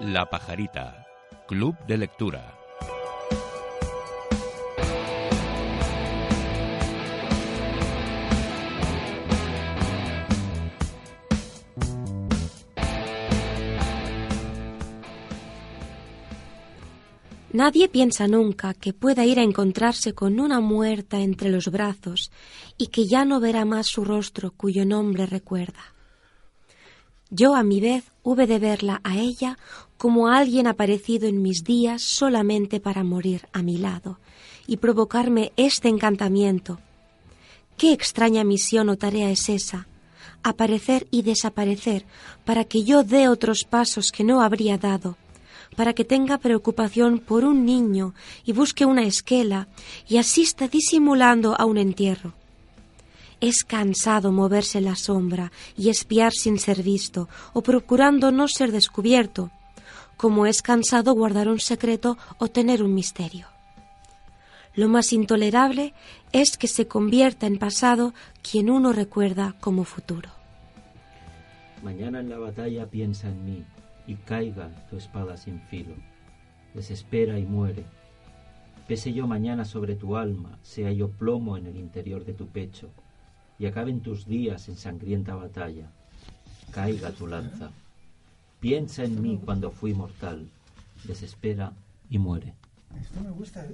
La Pajarita, Club de Lectura. Nadie piensa nunca que pueda ir a encontrarse con una muerta entre los brazos y que ya no verá más su rostro cuyo nombre recuerda. Yo a mi vez hube de verla a ella como alguien aparecido en mis días solamente para morir a mi lado y provocarme este encantamiento. Qué extraña misión o tarea es esa, aparecer y desaparecer para que yo dé otros pasos que no habría dado para que tenga preocupación por un niño y busque una esquela y asista disimulando a un entierro. Es cansado moverse la sombra y espiar sin ser visto o procurando no ser descubierto, como es cansado guardar un secreto o tener un misterio. Lo más intolerable es que se convierta en pasado quien uno recuerda como futuro. Mañana en la batalla piensa en mí, y caiga tu espada sin filo. Desespera y muere. Pese yo mañana sobre tu alma, sea yo plomo en el interior de tu pecho, y acaben tus días en sangrienta batalla. Caiga tu lanza. Piensa en mí cuando fui mortal. Desespera y muere. Esto me gusta.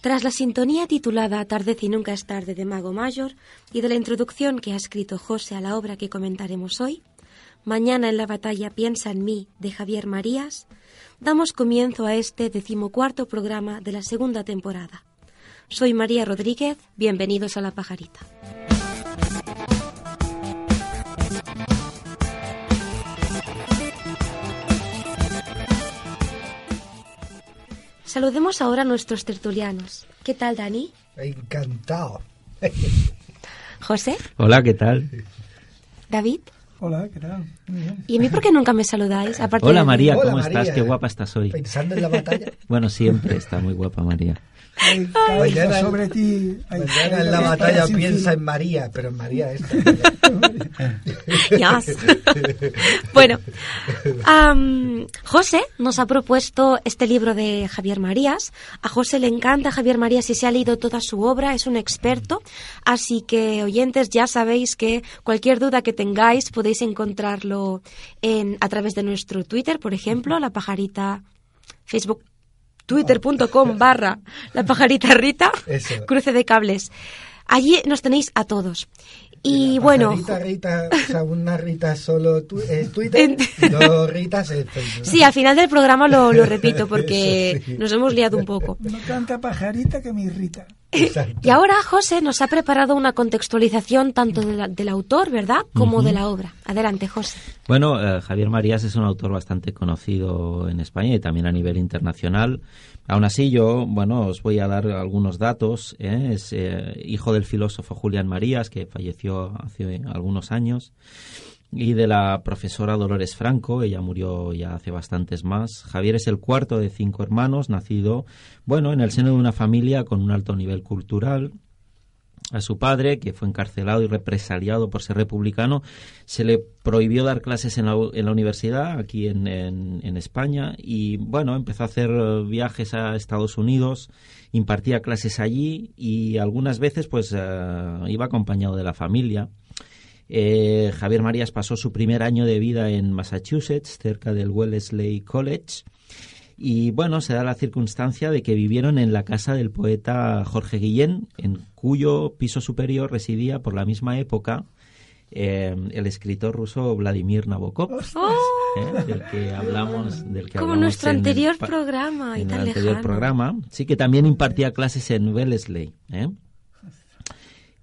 Tras la sintonía titulada Tardez y nunca es tarde de Mago Mayor y de la introducción que ha escrito José a la obra que comentaremos hoy, Mañana en la batalla piensa en mí de Javier Marías, damos comienzo a este decimocuarto programa de la segunda temporada. Soy María Rodríguez, bienvenidos a La Pajarita. Saludemos ahora a nuestros tertulianos. ¿Qué tal, Dani? Encantado. José. Hola, ¿qué tal? David. Hola, ¿qué tal? Muy bien. ¿Y a mí por qué nunca me saludáis? Aparte Hola de- María, Hola, ¿cómo María. estás? Qué guapa estás hoy. Pensando en la batalla. Bueno, siempre está muy guapa María. Ay, Mañana- sobre ti. Ay, Mañana en la batalla piensa en María, pero en María esta. Yes. bueno, José nos ha propuesto este libro de Javier Marías. A José le encanta Javier Marías y se ha leído toda su obra, es un experto. Así que, oyentes, ya sabéis que cualquier duda que tengáis podéis encontrarlo en, a través de nuestro Twitter, por ejemplo, la pajarita Facebook twitter.com barra la pajarita Rita, Eso. cruce de cables. Allí nos tenéis a todos. Y La bueno, Rita, Rita, o sea, una Rita solo tu, es Twitter, dos Ritas es Facebook. Sí, al final del programa lo, lo repito porque Eso sí. nos hemos liado un poco. No tanta pajarita que me irrita. Exacto. Y ahora José nos ha preparado una contextualización tanto de la- del autor, ¿verdad?, como de la obra. Adelante, José. Bueno, eh, Javier Marías es un autor bastante conocido en España y también a nivel internacional. Aún así, yo, bueno, os voy a dar algunos datos. ¿eh? Es eh, hijo del filósofo Julián Marías, que falleció hace algunos años, y de la profesora Dolores Franco, ella murió ya hace bastantes más. Javier es el cuarto de cinco hermanos, nacido, bueno, en el seno de una familia con un alto nivel cultural, a su padre, que fue encarcelado y represaliado por ser republicano, se le prohibió dar clases en la, en la universidad aquí en, en- España y bueno, empezó a hacer eh, viajes a Estados Unidos, impartía clases allí y algunas veces pues eh, iba acompañado de la familia. Eh, Javier Marías pasó su primer año de vida en Massachusetts, cerca del Wellesley College. Y bueno, se da la circunstancia de que vivieron en la casa del poeta Jorge Guillén, en cuyo piso superior residía por la misma época eh, el escritor ruso Vladimir Nabokov, ¿eh? del que hablamos, del que Como hablamos nuestro en el anterior programa, y en el tan anterior lejano. programa, sí que también impartía clases en Wellesley. ¿eh?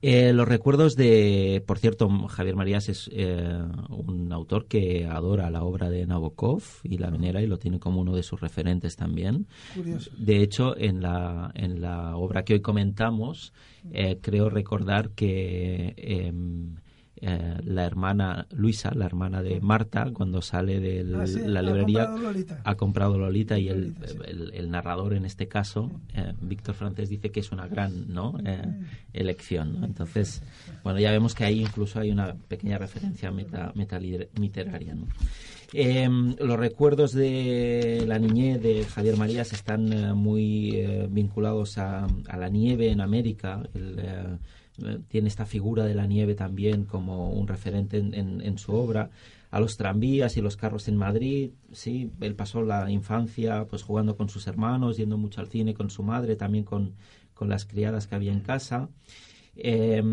Eh, los recuerdos de, por cierto, Javier Marías es eh, un autor que adora la obra de Nabokov y la venera y lo tiene como uno de sus referentes también. Curioso. De hecho, en la, en la obra que hoy comentamos, eh, creo recordar que em, eh, la hermana Luisa, la hermana de Marta, cuando sale de Ah, sí, la ha librería, comprado Lolita. ha comprado Lolita y el, Lolita, sí. el- el narrador en este caso, eh, Víctor Francés, dice que es una gran ¿no? Eh, elección. ¿no? Entonces, bueno, ya vemos que ahí incluso hay una pequeña referencia meta, literaria. ¿no? Eh, los recuerdos de la niñez de Javier Marías están eh, muy eh, vinculados a, a la nieve en América. El, tiene esta figura de la nieve también como un referente en, su obra. A los tranvías y los carros en Madrid, sí, él pasó la infancia pues jugando con sus hermanos, yendo mucho al cine con su madre, también con, con las criadas que había en casa. Eh,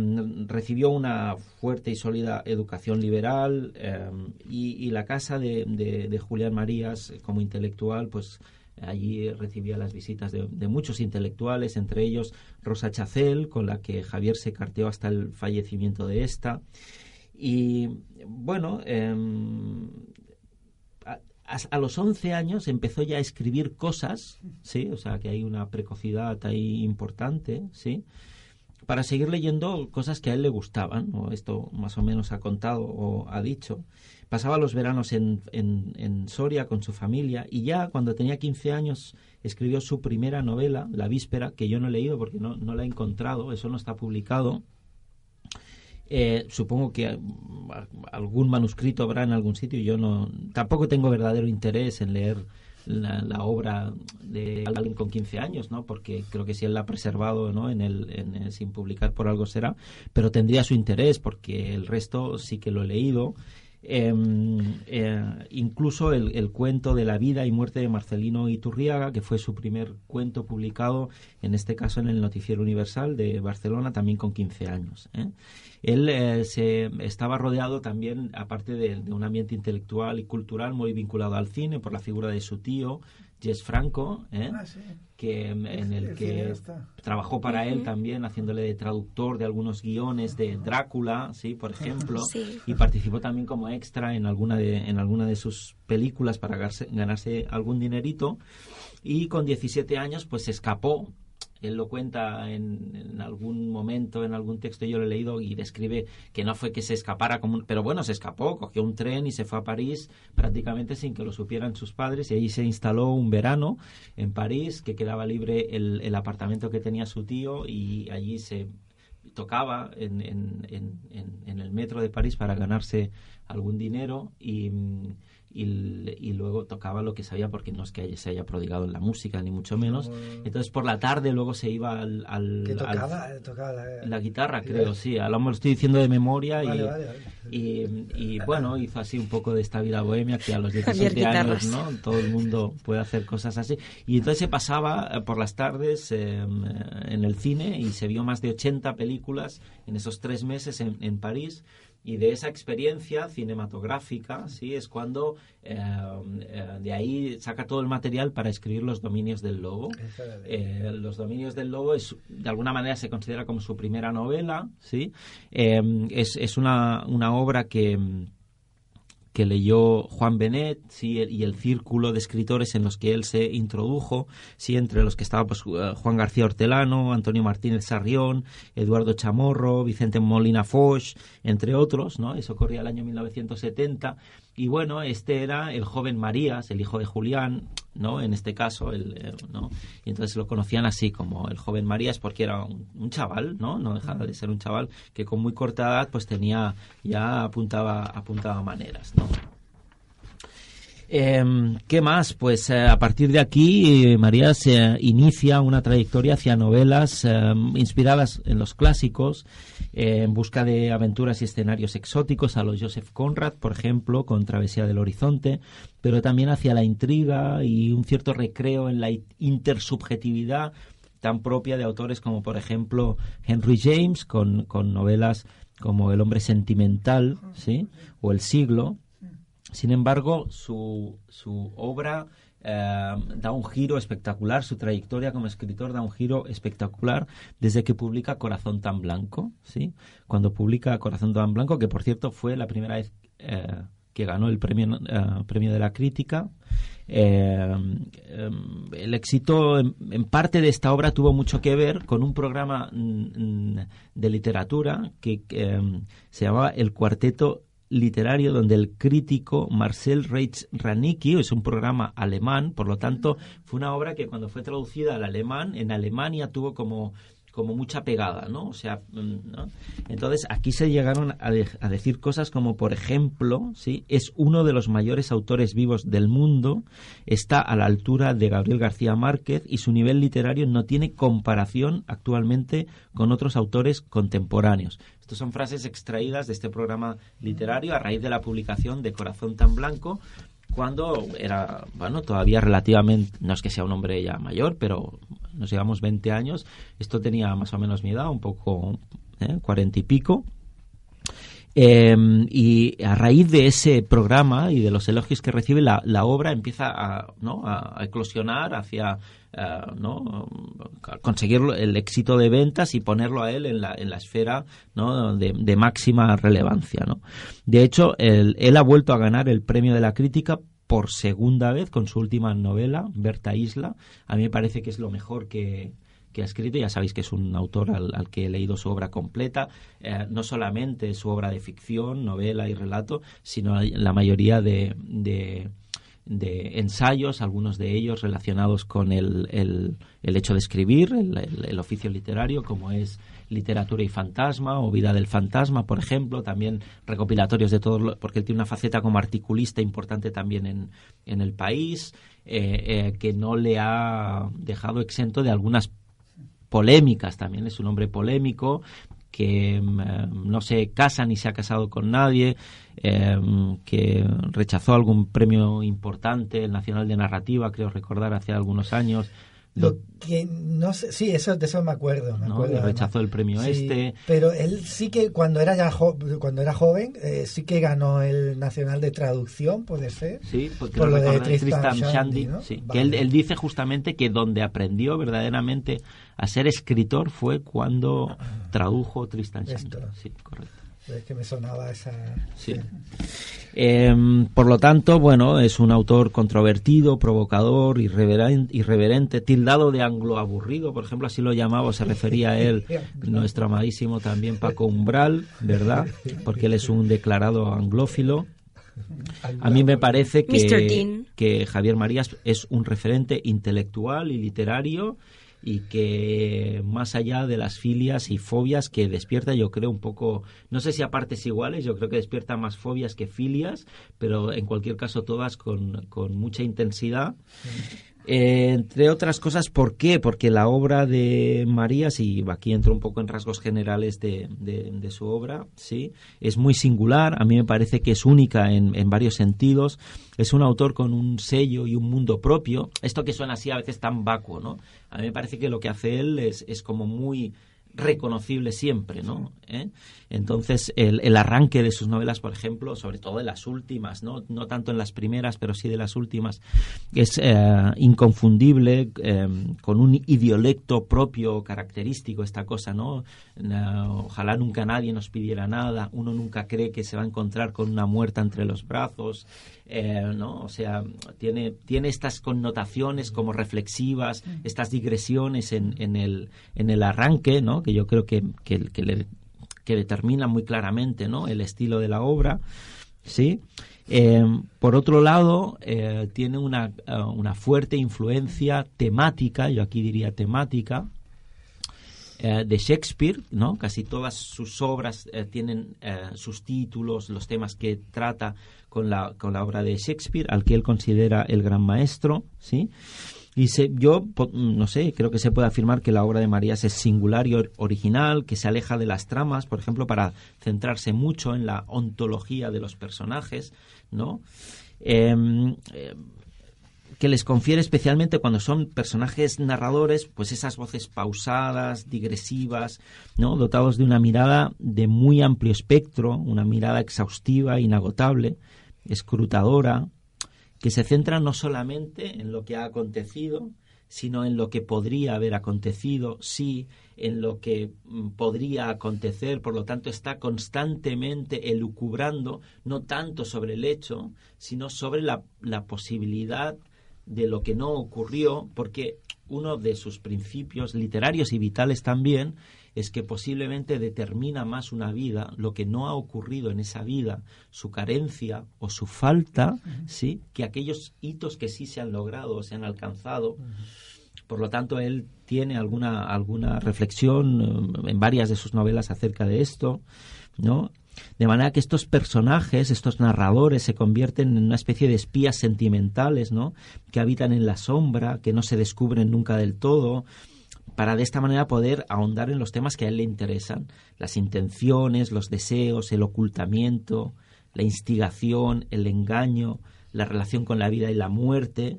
recibió una fuerte y sólida educación liberal eh, y, la casa de, de- de Julián Marías eh, como intelectual, pues allí recibía las visitas de, muchos intelectuales, entre ellos Rosa Chacel, con la que Javier se carteó hasta el fallecimiento de esta. Y bueno, em, a los 11 años empezó ya a escribir cosas, ¿sí? O sea, que hay una precocidad ahí importante, ¿sí? Para seguir leyendo cosas que a él le gustaban, o esto más o menos ha contado o ha dicho. Pasaba los veranos en, en, en Soria con su familia y ya cuando tenía 15 años escribió su primera novela, La Víspera, que yo no he leído porque no, no la he encontrado, eso no está publicado. Eh, supongo que algún manuscrito habrá en algún sitio. Yo no, tampoco tengo verdadero interés en leer la, la obra de alguien con 15 años, ¿no? Porque creo que si él la ha preservado, ¿no? En el, en sin publicar por algo será, pero tendría su interés porque el resto sí que lo he leído. Em, eh, incluso el, el cuento de la vida y muerte de Marcelino Iturriaga, que fue su primer cuento publicado, en este caso en el Noticiero Universal de Barcelona, también con 15 años. ¿eh? Él eh, se estaba rodeado también, aparte de, de un ambiente intelectual y cultural muy vinculado al cine, por la figura de su tío, Jess Franco, ¿eh? Ah, sí. que en el el que trabajó para él también haciéndole de traductor de algunos guiones de Drácula, sí, por ejemplo, Sí. y participó también como extra en alguna de en alguna de sus películas para ganarse, ganarse algún dinerito y con 17 años pues se escapó él lo cuenta en, en algún momento, en algún texto, yo lo he leído y describe que no fue que se escapara como un... Pero bueno, se escapó, cogió un tren y se fue a París prácticamente sin que lo supieran sus padres y ahí se instaló un verano en París, que quedaba libre el, apartamento que tenía su tío y allí se tocaba en, en- en el metro de París para ganarse algún dinero y, mm, y, y luego tocaba lo que sabía porque no es que se haya prodigado en la música ni mucho menos. Entonces por la tarde luego se iba al... al- ¿Qué al- tocaba? Eh, tocaba la, la guitarra, creo, sí. A lo mejor lo estoy diciendo de memoria y, Vale, vale, vale. y, y, bueno, hizo así un poco de esta vida bohemia que a los Javier 17 años. ¿no? Todo el mundo puede hacer cosas así. Y entonces se pasaba eh, por las tardes eh, en el cine y se vio más de 80 películas en esos tres meses en, en París. Y de esa experiencia cinematográfica, sí, es cuando eh, eh, de ahí saca todo el material para escribir Los Dominios del Lobo. Eh, Los Dominios del Lobo es, de alguna manera se considera como su primera novela, ¿sí? Eh, es, es una, una obra que, que leyó Juan Benet sí, y el círculo de escritores en los que él se introdujo, sí, entre los que estaba pues, eh, Juan García Hortelano, Antonio Martínez Sarrión, Eduardo Chamorro, Vicente Molina Foch, entre otros, ¿no? Eso corría el año 1970 y bueno, este era el joven Marías, el hijo de Julián, ¿no? En este caso, el, eh, ¿no? Y entonces lo conocían así como el joven Marías porque era un, un chaval, ¿no? No dejaba de ser un chaval que con muy corta edad pues tenía, ya apuntaba, apuntaba maneras, ¿no? Eh, ¿Qué más? Pues eh, a partir de aquí eh, María se inicia una trayectoria hacia novelas eh, inspiradas en los clásicos, eh, en busca de aventuras y escenarios exóticos, a los Joseph Conrad, por ejemplo, con Travesía del Horizonte, pero también hacia la intriga y un cierto recreo en la intersubjetividad tan propia de autores como, por ejemplo, Henry James, con, con novelas como El hombre sentimental, ¿sí? O El siglo. Sin embargo, su, su obra eh, da un giro espectacular, su trayectoria como escritor da un giro espectacular desde que publica Corazón tan Blanco, ¿sí? Cuando publica Corazón tan Blanco, que por cierto fue la primera vez eh, que ganó el premio, eh, premio de la crítica. Em, el éxito, en, parte de esta obra, tuvo mucho que ver con un programa mm, de literatura que, que, em, se llamaba El Cuarteto literario donde el crítico Marcel Reitz Ranicki es un programa alemán, por lo tanto fue una obra que cuando fue traducida al alemán en Alemania tuvo como como mucha pegada, ¿no? O sea, mm, ¿no? entonces aquí se llegaron a, de, a, decir cosas como, por ejemplo, sí, es uno de los mayores autores vivos del mundo, está a la altura de Gabriel García Márquez y su nivel literario no tiene comparación actualmente con otros autores contemporáneos. Estas son frases extraídas de este programa literario a raíz de la publicación de Corazón tan Blanco, cuando era, bueno, todavía relativamente, no es que sea un hombre ya mayor, pero nos llevamos 20 años, esto tenía más o menos mi edad, un poco, ¿eh? 40 y pico. Eh, y a raíz de ese programa y de los elogios que recibe, la, la obra empieza a, ¿no? a, eclosionar hacia uh, ¿no? conseguir el éxito de ventas y ponerlo a él en la, en la esfera de, máxima relevancia. ¿no? De hecho, él, él ha vuelto a ganar el premio de la crítica por segunda vez con su última novela, Berta Isla. A mí me parece que es lo mejor que, que ha escrito. Ya sabéis que es un autor al, que he leído su obra completa, eh, no solamente su obra de ficción, novela y relato, sino la mayoría de, de, ensayos, algunos de ellos relacionados con el, el, hecho de escribir, el, el, oficio literario, como es Literatura y Fantasma o Vida del Fantasma, por ejemplo, también recopilatorios de todo, porque él tiene una faceta como articulista importante también en, en el país, eh, eh, que no le ha dejado exento de algunas polémicas también, es un hombre polémico que eh, no se casa ni se ha casado con nadie, eh, que rechazó algún premio importante, el Nacional de Narrativa, creo recordar, hace algunos años. Lo que no sé, sí, eso, de eso me acuerdo. Me ¿no? acuerdo rechazó el premio sí, este. Pero él sí que cuando era ya jo cuando era joven, eh, sí que ganó el Nacional de Traducción, puede ser. Sí, porque por lo de Tristan, Tristan Shandy. Shandy ¿no? sí, vale. que él, él, dice justamente que donde aprendió verdaderamente a ser escritor fue cuando tradujo Tristan Shandy. Sí, correcto. Es que me sonaba esa. Sí. Eh, por lo tanto, bueno, es un autor controvertido, provocador, irreverente, irreverente, tildado de angloaburrido, por ejemplo, así lo llamaba, se refería a él nuestro amadísimo también Paco Umbral, ¿verdad? Porque él es un declarado anglófilo. A mí me parece que, que Javier Marías es un referente intelectual y literario y que más allá de las filias y fobias que despierta, yo creo un poco, no sé si a partes iguales, yo creo que despierta más fobias que filias, pero en cualquier caso todas con, con mucha intensidad. Eh, entre otras cosas, ¿por qué? Porque la obra de Marías, y aquí entro un poco en rasgos generales de, de, de, su obra, sí, es muy singular, a mí me parece que es única en, en, varios sentidos, es un autor con un sello y un mundo propio, esto que suena así a veces tan vacuo, ¿no? A mí me parece que lo que hace él es, es como muy reconocible siempre, ¿no? ¿Eh? Entonces, el, el, arranque de sus novelas, por ejemplo, sobre todo de las últimas, ¿no? No tanto en las primeras, pero sí de las últimas, es eh, inconfundible, eh, con un idiolecto propio, característico, esta cosa, ¿no? Ojalá nunca nadie nos pidiera nada, uno nunca cree que se va a encontrar con una muerta entre los brazos, eh, ¿no? O sea, tiene, tiene estas connotaciones como reflexivas, estas digresiones en, en, el, en el arranque, ¿no? Que yo creo que, que, que, le, que determina muy claramente, ¿no? El estilo de la obra, ¿sí? Eh, por otro lado, eh, tiene una, uh, una, fuerte influencia temática, yo aquí diría temática, eh, de Shakespeare, ¿no? Casi todas sus obras eh, tienen eh, sus títulos, los temas que trata con la, con la obra de Shakespeare, al que él considera el gran maestro, ¿sí? Y se, yo, no sé, creo que se puede afirmar que la obra de Marías es singular y or original, que se aleja de las tramas, por ejemplo, para centrarse mucho en la ontología de los personajes, ¿no? Eh, eh, que les confiere especialmente cuando son personajes narradores, pues esas voces pausadas, digresivas, ¿no? dotados de una mirada de muy amplio espectro, una mirada exhaustiva, inagotable, escrutadora, que se centra no solamente en lo que ha acontecido, sino en lo que podría haber acontecido, sí, en lo que mm, podría acontecer, por lo tanto está constantemente elucubrando, no tanto sobre el hecho, sino sobre la, la posibilidad de lo que no ocurrió, porque uno de sus principios literarios y vitales también es que posiblemente determina más una vida lo que no ha ocurrido en esa vida, su carencia o su falta, ¿sí? que aquellos hitos que sí se han logrado o se han alcanzado. Por lo tanto, él tiene alguna, alguna reflexión eh, en varias de sus novelas acerca de esto, ¿no? De manera que estos personajes, estos narradores, se convierten en una especie de espías sentimentales, ¿no? Que habitan en la sombra, que no se descubren nunca del todo, para de esta manera poder ahondar en los temas que a él le interesan, las intenciones, los deseos, el ocultamiento, la instigación, el engaño, la relación con la vida y la muerte,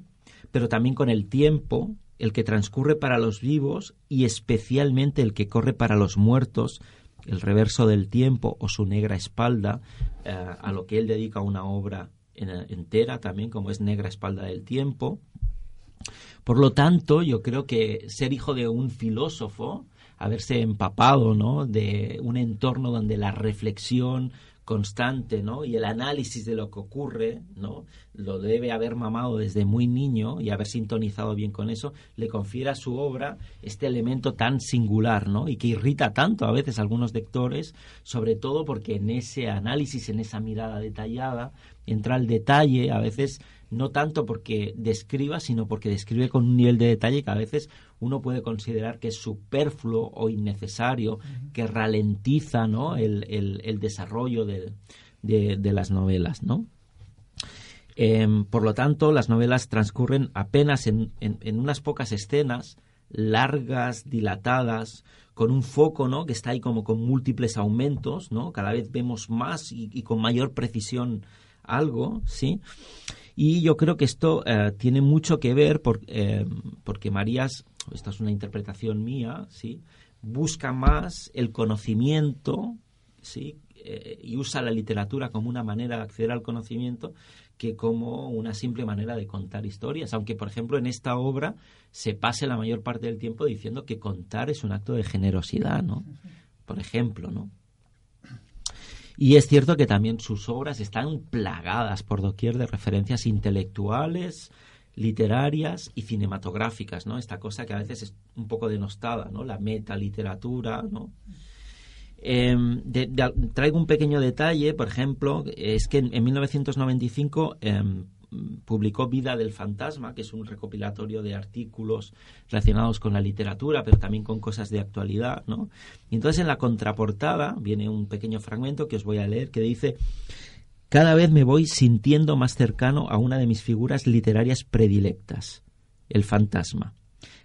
pero también con el tiempo, el que transcurre para los vivos y especialmente el que corre para los muertos, el reverso del tiempo o su negra espalda, eh, a lo que él dedica una obra entera también, como es Negra Espalda del Tiempo. Por lo tanto, yo creo que ser hijo de un filósofo, haberse empapado ¿no? de un entorno donde la reflexión constante ¿no? y el análisis de lo que ocurre ¿no? lo debe haber mamado desde muy niño y haber sintonizado bien con eso le confiere a su obra este elemento tan singular ¿no? y que irrita tanto a veces a algunos lectores sobre todo porque en ese análisis en esa mirada detallada entra el detalle a veces no tanto porque describa, sino porque describe con un nivel de detalle que a veces uno puede considerar que es superfluo o innecesario, que ralentiza ¿no? el, el, desarrollo de, de, las novelas. ¿no? Em, por lo tanto, las novelas transcurren apenas en, en, unas pocas escenas, largas, dilatadas, con un foco, ¿no? Que está ahí como con múltiples aumentos, ¿no? Cada vez vemos más y, y con mayor precisión algo, ¿sí? Y yo creo que esto eh, tiene mucho que ver por, eh, porque Marías, esta es una interpretación mía, ¿sí? busca más el conocimiento ¿sí? Eh, y usa la literatura como una manera de acceder al conocimiento que como una simple manera de contar historias. Aunque, por ejemplo, en esta obra se pase la mayor parte del tiempo diciendo que contar es un acto de generosidad, ¿no? Por ejemplo, ¿no? Y es cierto que también sus obras están plagadas por doquier de referencias intelectuales, literarias y cinematográficas, ¿no? Esta cosa que a veces es un poco denostada, ¿no? La metaliteratura, ¿no? Em, traigo un pequeño detalle, por ejemplo, es que en, 1995 publicó Vida del Fantasma, que es un recopilatorio de artículos relacionados con la literatura, pero también con cosas de actualidad, ¿no? Y entonces en la contraportada viene un pequeño fragmento que os voy a leer que dice cada vez me voy sintiendo más cercano a una de mis figuras literarias predilectas, el fantasma.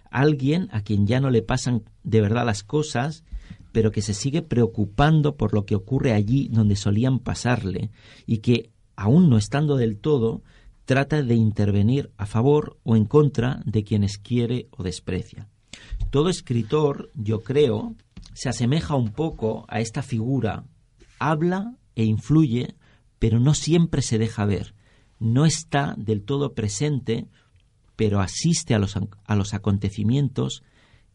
Alguien a quien ya no le pasan de verdad las cosas, pero que se sigue preocupando por lo que ocurre allí donde solían pasarle y que, aún no estando del todo, trata de intervenir a favor o en contra de quienes quiere o desprecia. Todo escritor, yo creo, se asemeja un poco a esta figura. Habla e influye, pero no siempre se deja ver. No está del todo presente, pero asiste a los, a los acontecimientos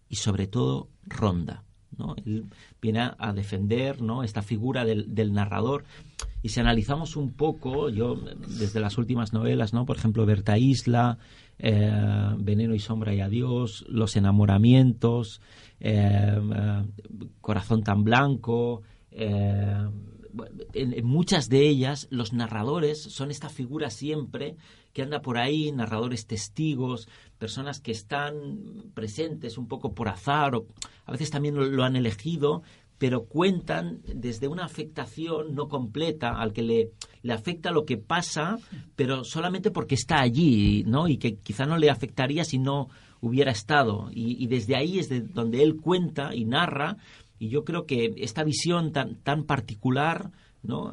y sobre todo ronda. ¿No? Él viene a defender ¿no? esta figura del, narrador y si analizamos un poco, yo desde las últimas novelas, ¿no? Por ejemplo, Berta Isla, eh, Veneno y Sombra y Adiós, Los enamoramientos, eh, eh, Corazón tan blanco, en, muchas de ellas los narradores son esta figura siempre que anda por ahí, narradores testigos, personas que están presentes un poco por azar o a veces también lo han elegido, pero cuentan desde una afectación no completa al que le, le afecta lo que pasa, pero solamente porque está allí, ¿no? Y que quizá no le afectaría si no hubiera estado. Y, desde ahí es de donde él cuenta y narra, y yo creo que esta visión tan, tan particular, ¿no?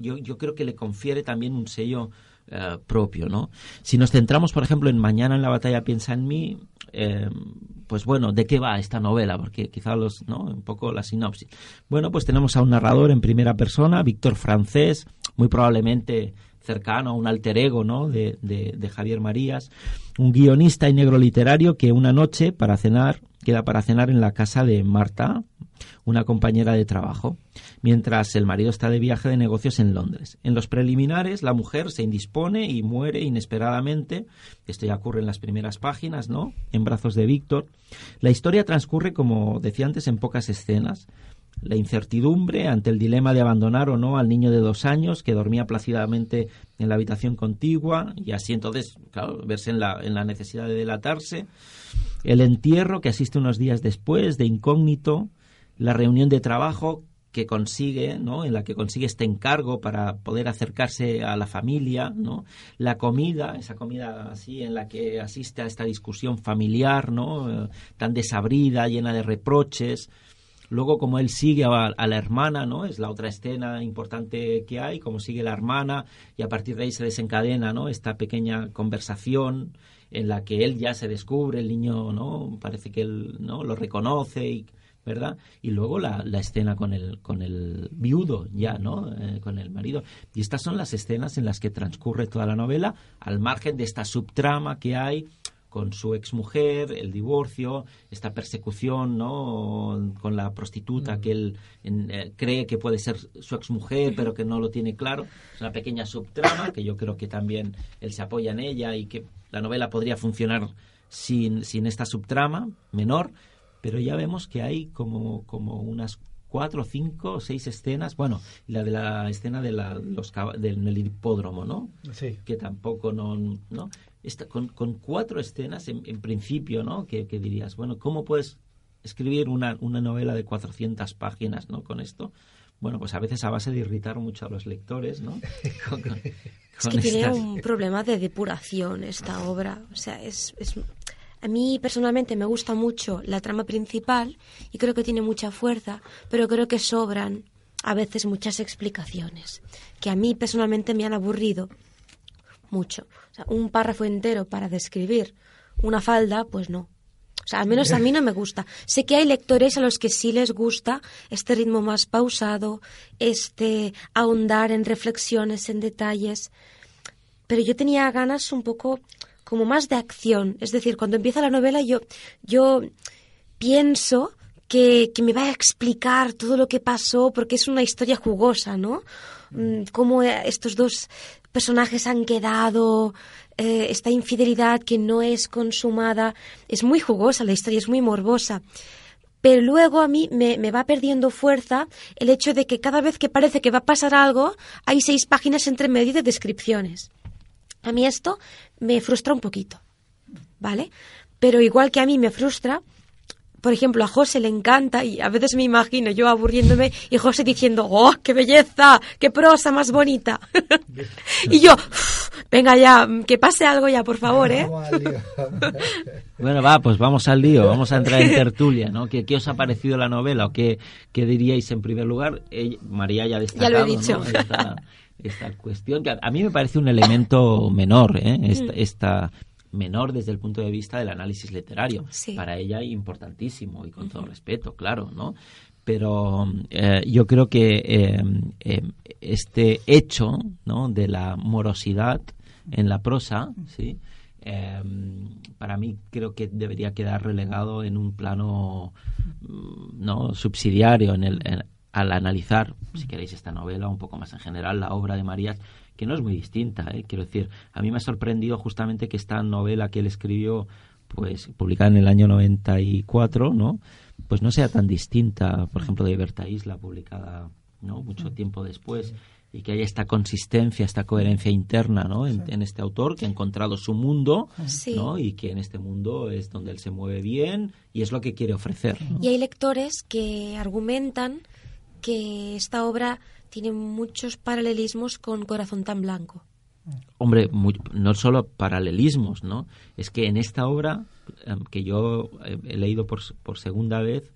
Yo, yo creo que le confiere también un sello eh, propio, ¿no? Si nos centramos, por ejemplo, en Mañana en la batalla piensa en mí, eh, pues bueno, ¿de qué va esta novela? Porque quizá los, ¿no? Un poco la sinopsis. Bueno, pues tenemos a un narrador en primera persona, Víctor Francés, muy probablemente cercano a un alter ego ¿no? de, de, de Javier Marías, un guionista y negro literario que una noche para cenar queda para cenar en la casa de Marta, una compañera de trabajo, mientras el marido está de viaje de negocios en Londres. En los preliminares, la mujer se indispone y muere inesperadamente. Esto ya ocurre en las primeras páginas, ¿no? En brazos de Víctor. La historia transcurre, como decía antes, en pocas escenas. La incertidumbre ante el dilema de abandonar o no al niño de dos años que dormía plácidamente en la habitación contigua y así entonces, claro, verse en la, en la necesidad de delatarse. El entierro que asiste unos días después, de incógnito, la reunión de trabajo que consigue, ¿no? En la que consigue este encargo para poder acercarse a la familia, ¿no? La comida, esa comida así en la que asiste a esta discusión familiar, ¿no? Eh, tan desabrida, llena de reproches. Luego, como él sigue a, a, la hermana, ¿no? Es la otra escena importante que hay, como sigue la hermana, y a partir de ahí se desencadena, ¿no? Esta pequeña conversación en la que él ya se descubre, el niño, ¿no? Parece que él, ¿no? Lo reconoce y ¿verdad? Y luego la, la, escena con el, con el viudo ya, ¿no? Eh, con el marido. Y estas son las escenas en las que transcurre toda la novela, al margen de esta subtrama que hay con su exmujer, el divorcio, esta persecución, ¿no? Con la prostituta que él en, eh, cree que puede ser su exmujer, pero que no lo tiene claro. Es una pequeña subtrama que yo creo que también él se apoya en ella y que la novela podría funcionar sin, sin esta subtrama menor, pero ya vemos que hay como, como unas cuatro, cinco, seis escenas. Bueno, la de la escena de la, los, del, hipódromo, ¿no? Sí. Que tampoco no... ¿no? Esta, con, con, cuatro escenas, en, en principio, ¿no? Que, que, dirías, bueno, ¿cómo puedes escribir una, una novela de 400 páginas, ¿no? Con esto. Bueno, pues a veces a base de irritar mucho a los lectores, ¿no? Con, con, es que tiene un problema de depuración esta obra. O sea, es, es a mí personalmente me gusta mucho la trama principal y creo que tiene mucha fuerza, pero creo que sobran a veces muchas explicaciones que a mí personalmente me han aburrido mucho. O sea, un párrafo entero para describir una falda, pues no. O sea, al menos a mí no me gusta. Sé que hay lectores a los que sí les gusta este ritmo más pausado, este ahondar en reflexiones, en detalles. Pero yo tenía ganas un poco como más de acción. Es decir, cuando empieza la novela yo, yo pienso que, que, me va a explicar todo lo que pasó porque es una historia jugosa, ¿no? Cómo estos dos personajes han quedado, eh, esta infidelidad que no es consumada. Es muy jugosa la historia, es muy morbosa. Pero luego a mí me, va perdiendo fuerza el hecho de que cada vez que parece que va a pasar algo, hay seis páginas entre medio de descripciones. A mí esto me frustra un poquito, ¿vale? Pero igual que a mí me frustra, por ejemplo, a José le encanta y a veces me imagino yo aburriéndome y José diciendo, ¡oh, qué belleza! ¡Qué prosa más bonita! y yo, venga ya, que pase algo ya, por favor, ¿eh? bueno, va, pues vamos al lío, vamos a entrar en tertulia, ¿no? ¿Qué, qué os ha parecido la novela o qué, qué diríais en primer lugar? María ya ha destacado, Ya lo he dicho. ¿no? Esta, esta cuestión que a mí me parece un elemento menor, ¿eh? esta, esta, menor desde el punto de vista del análisis literario. Sí. Para ella importantísimo y con uh -huh. todo respeto, claro, ¿no? Pero eh, yo creo que eh, eh, este hecho ¿no? de la morosidad en la prosa, ¿sí? Eh, para mí creo que debería quedar relegado en un plano no subsidiario en el en, al analizar si queréis esta novela un poco más en general la obra de Marías que no es muy distinta ¿eh? quiero decir a mí me ha sorprendido justamente que esta novela que él escribió pues publicada en el año 94 no pues no sea tan distinta por ejemplo de Berta Isla publicada no mucho tiempo después y que haya esta consistencia, esta coherencia interna ¿no? en, sí. en este autor que ha encontrado su mundo sí. ¿no? y que en este mundo es donde él se mueve bien y es lo que quiere ofrecer. ¿no? Y hay lectores que argumentan que esta obra tiene muchos paralelismos con Corazón tan blanco. Hombre, muy, no solo paralelismos, ¿no? Es que en esta obra, eh, que yo he leído por, por segunda vez,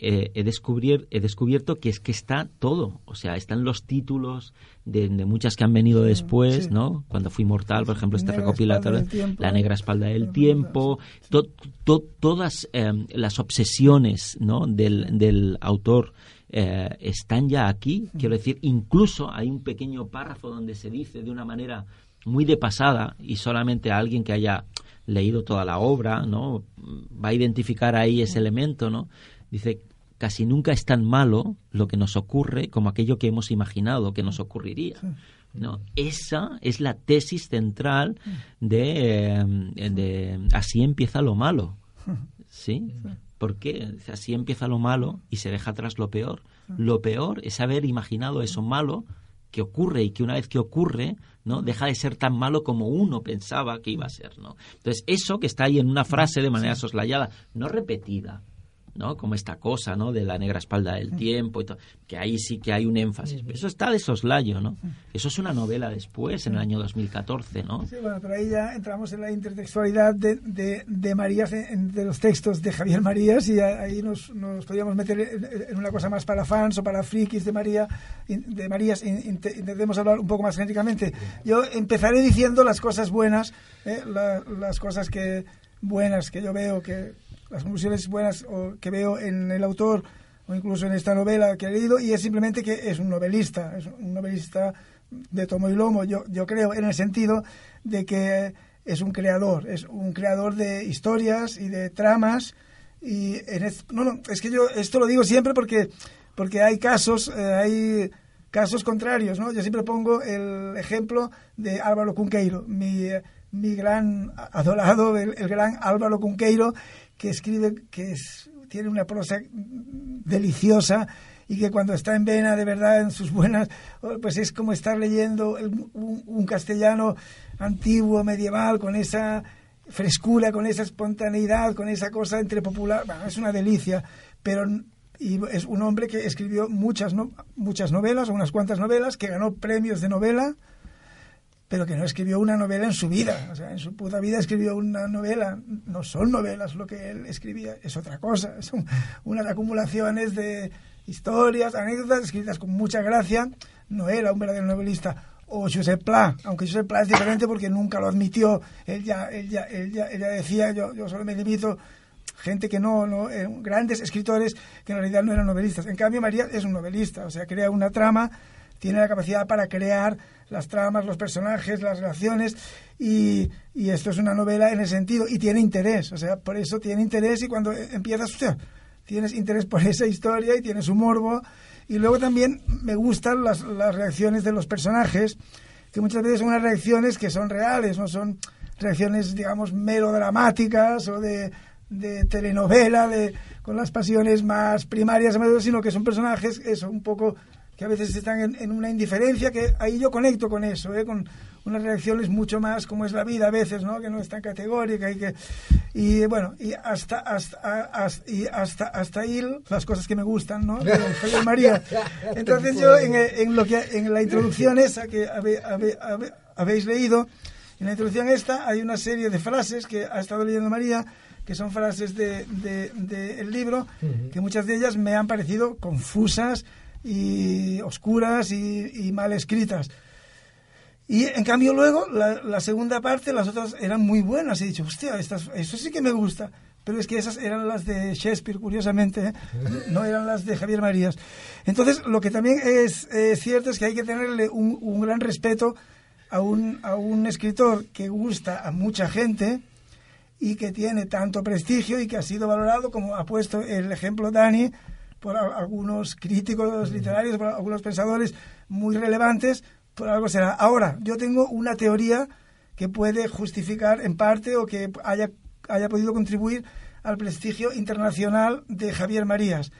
eh, he, descubrir, he descubierto que es que está todo. O sea, están los títulos de, de muchas que han venido después, sí. ¿no? Cuando fui mortal, por ejemplo, este recopilatorio. La negra espalda del tiempo, to- to- todas eh, las obsesiones ¿no? del, del autor eh, están ya aquí. Quiero decir, incluso hay un pequeño párrafo donde se dice de una manera muy de pasada y solamente alguien que haya leído toda la obra no va a identificar ahí ese elemento no dice casi nunca es tan malo lo que nos ocurre como aquello que hemos imaginado que nos ocurriría no esa es la tesis central de, eh, de así empieza lo malo sí porque así empieza lo malo y se deja atrás lo peor lo peor es haber imaginado eso malo que ocurre y que una vez que ocurre no deja de ser tan malo como uno pensaba que iba a ser no entonces eso que está ahí en una frase de manera soslayada no repetida ¿no? Como esta cosa, ¿no? De la negra espalda del tiempo y todo, que ahí sí que hay un énfasis. Pero eso está de soslayo, ¿no? Eso es una novela después, en el año 2014, ¿no? Sí, bueno, pero ahí ya entramos en la intertextualidad de, de, de Marías, en- de los textos de Javier Marías, y ahí nos, nos podríamos meter en, en una cosa más para fans o para frikis de María, de Marías. In- inte- Intentemos hablar un poco más genéricamente. Yo empezaré diciendo las cosas buenas, ¿eh? La- las cosas que buenas que yo veo, que las conclusiones buenas o que veo en el autor o incluso en esta novela que he leído, y es simplemente que es un novelista, es un novelista de tomo y lomo, yo, yo creo, en el sentido de que es un creador, es un creador de historias y de tramas, y en es- no, no, es que yo esto lo digo siempre porque, porque hay casos, eh, hay casos contrarios, ¿no? Yo siempre pongo el ejemplo de Álvaro Cunqueiro, mi, mi gran adorado, el, el gran Álvaro Cunqueiro, que escribe, que es- tiene una prosa deliciosa y que cuando está en vena de verdad en sus buenas pues es como estar leyendo un, un castellano antiguo medieval con esa frescura con esa espontaneidad con esa cosa entre popular. Es una delicia pero es un hombre que escribió muchas no- muchas novelas unas cuantas novelas que ganó premios de novela pero que no escribió una novela en su vida. O sea, en su puta vida escribió una novela. No son novelas lo que él escribía, es otra cosa. Son unas acumulaciones de historias, anécdotas escritas con mucha gracia. No era un verdadero novelista. O Josep Pla, aunque Josep Pla es diferente porque nunca lo admitió. Él ya, él ya, él ya, decía, yo, yo solo me limito gente que no, no eh, grandes escritores que en realidad no eran novelistas. En cambio, María es un novelista, o sea, crea una trama, tiene la capacidad para crear las tramas, los personajes, las relaciones, y, esto es una novela en ese sentido, y tiene interés, o sea, por eso tiene interés, y cuando empiezas, tienes interés por esa historia y tienes un morbo, y luego también me gustan las, las reacciones de los personajes, que muchas veces son unas reacciones que son reales, no son reacciones, digamos, melodramáticas o de, de telenovela, de, con las pasiones más primarias, sino que son personajes, eso, un poco que a veces están en, en una indiferencia, que ahí yo conecto con eso, ¿eh? con unas reacciones mucho más como es la vida a veces, ¿no? que no es tan categórica y que y bueno, y hasta hasta hasta, y hasta, hasta ahí las cosas que me gustan, ¿no? De Javier María. Entonces yo en, en lo que en la introducción esa que habe- habe- habe- habéis leído, en la introducción esta hay una serie de frases que ha estado leyendo María, que son frases del de, de, el libro, que muchas de ellas me han parecido confusas y oscuras y, y mal escritas. Y en cambio luego, la, la, segunda parte, las otras eran muy buenas. He dicho, hostia, estas, eso sí que me gusta. Pero es que esas eran las de Shakespeare, curiosamente, ¿eh? no eran las de Javier Marías. Entonces, lo que también es cierto es que hay que tenerle un, un gran respeto a un, a un escritor que gusta a mucha gente y que tiene tanto prestigio y que ha sido valorado, como ha puesto el ejemplo Dani, por algunos críticos literarios, por algunos pensadores muy relevantes, por algo será. Ahora, yo tengo una teoría que puede justificar en parte o que haya, haya podido contribuir al prestigio internacional de Javier Marías,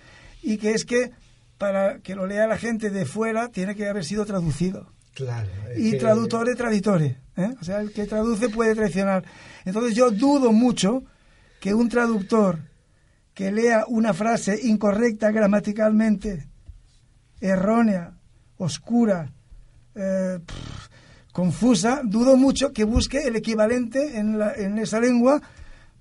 y que es que para que lo lea la gente de fuera tiene que haber sido traducido. Claro, y que... traductore traditore. ¿eh? O sea, el que traduce puede traicionar. Entonces yo dudo mucho que un traductor que lea una frase incorrecta gramaticalmente, errónea, oscura, eh, pff, confusa, dudo mucho que busque el equivalente en, la, en esa lengua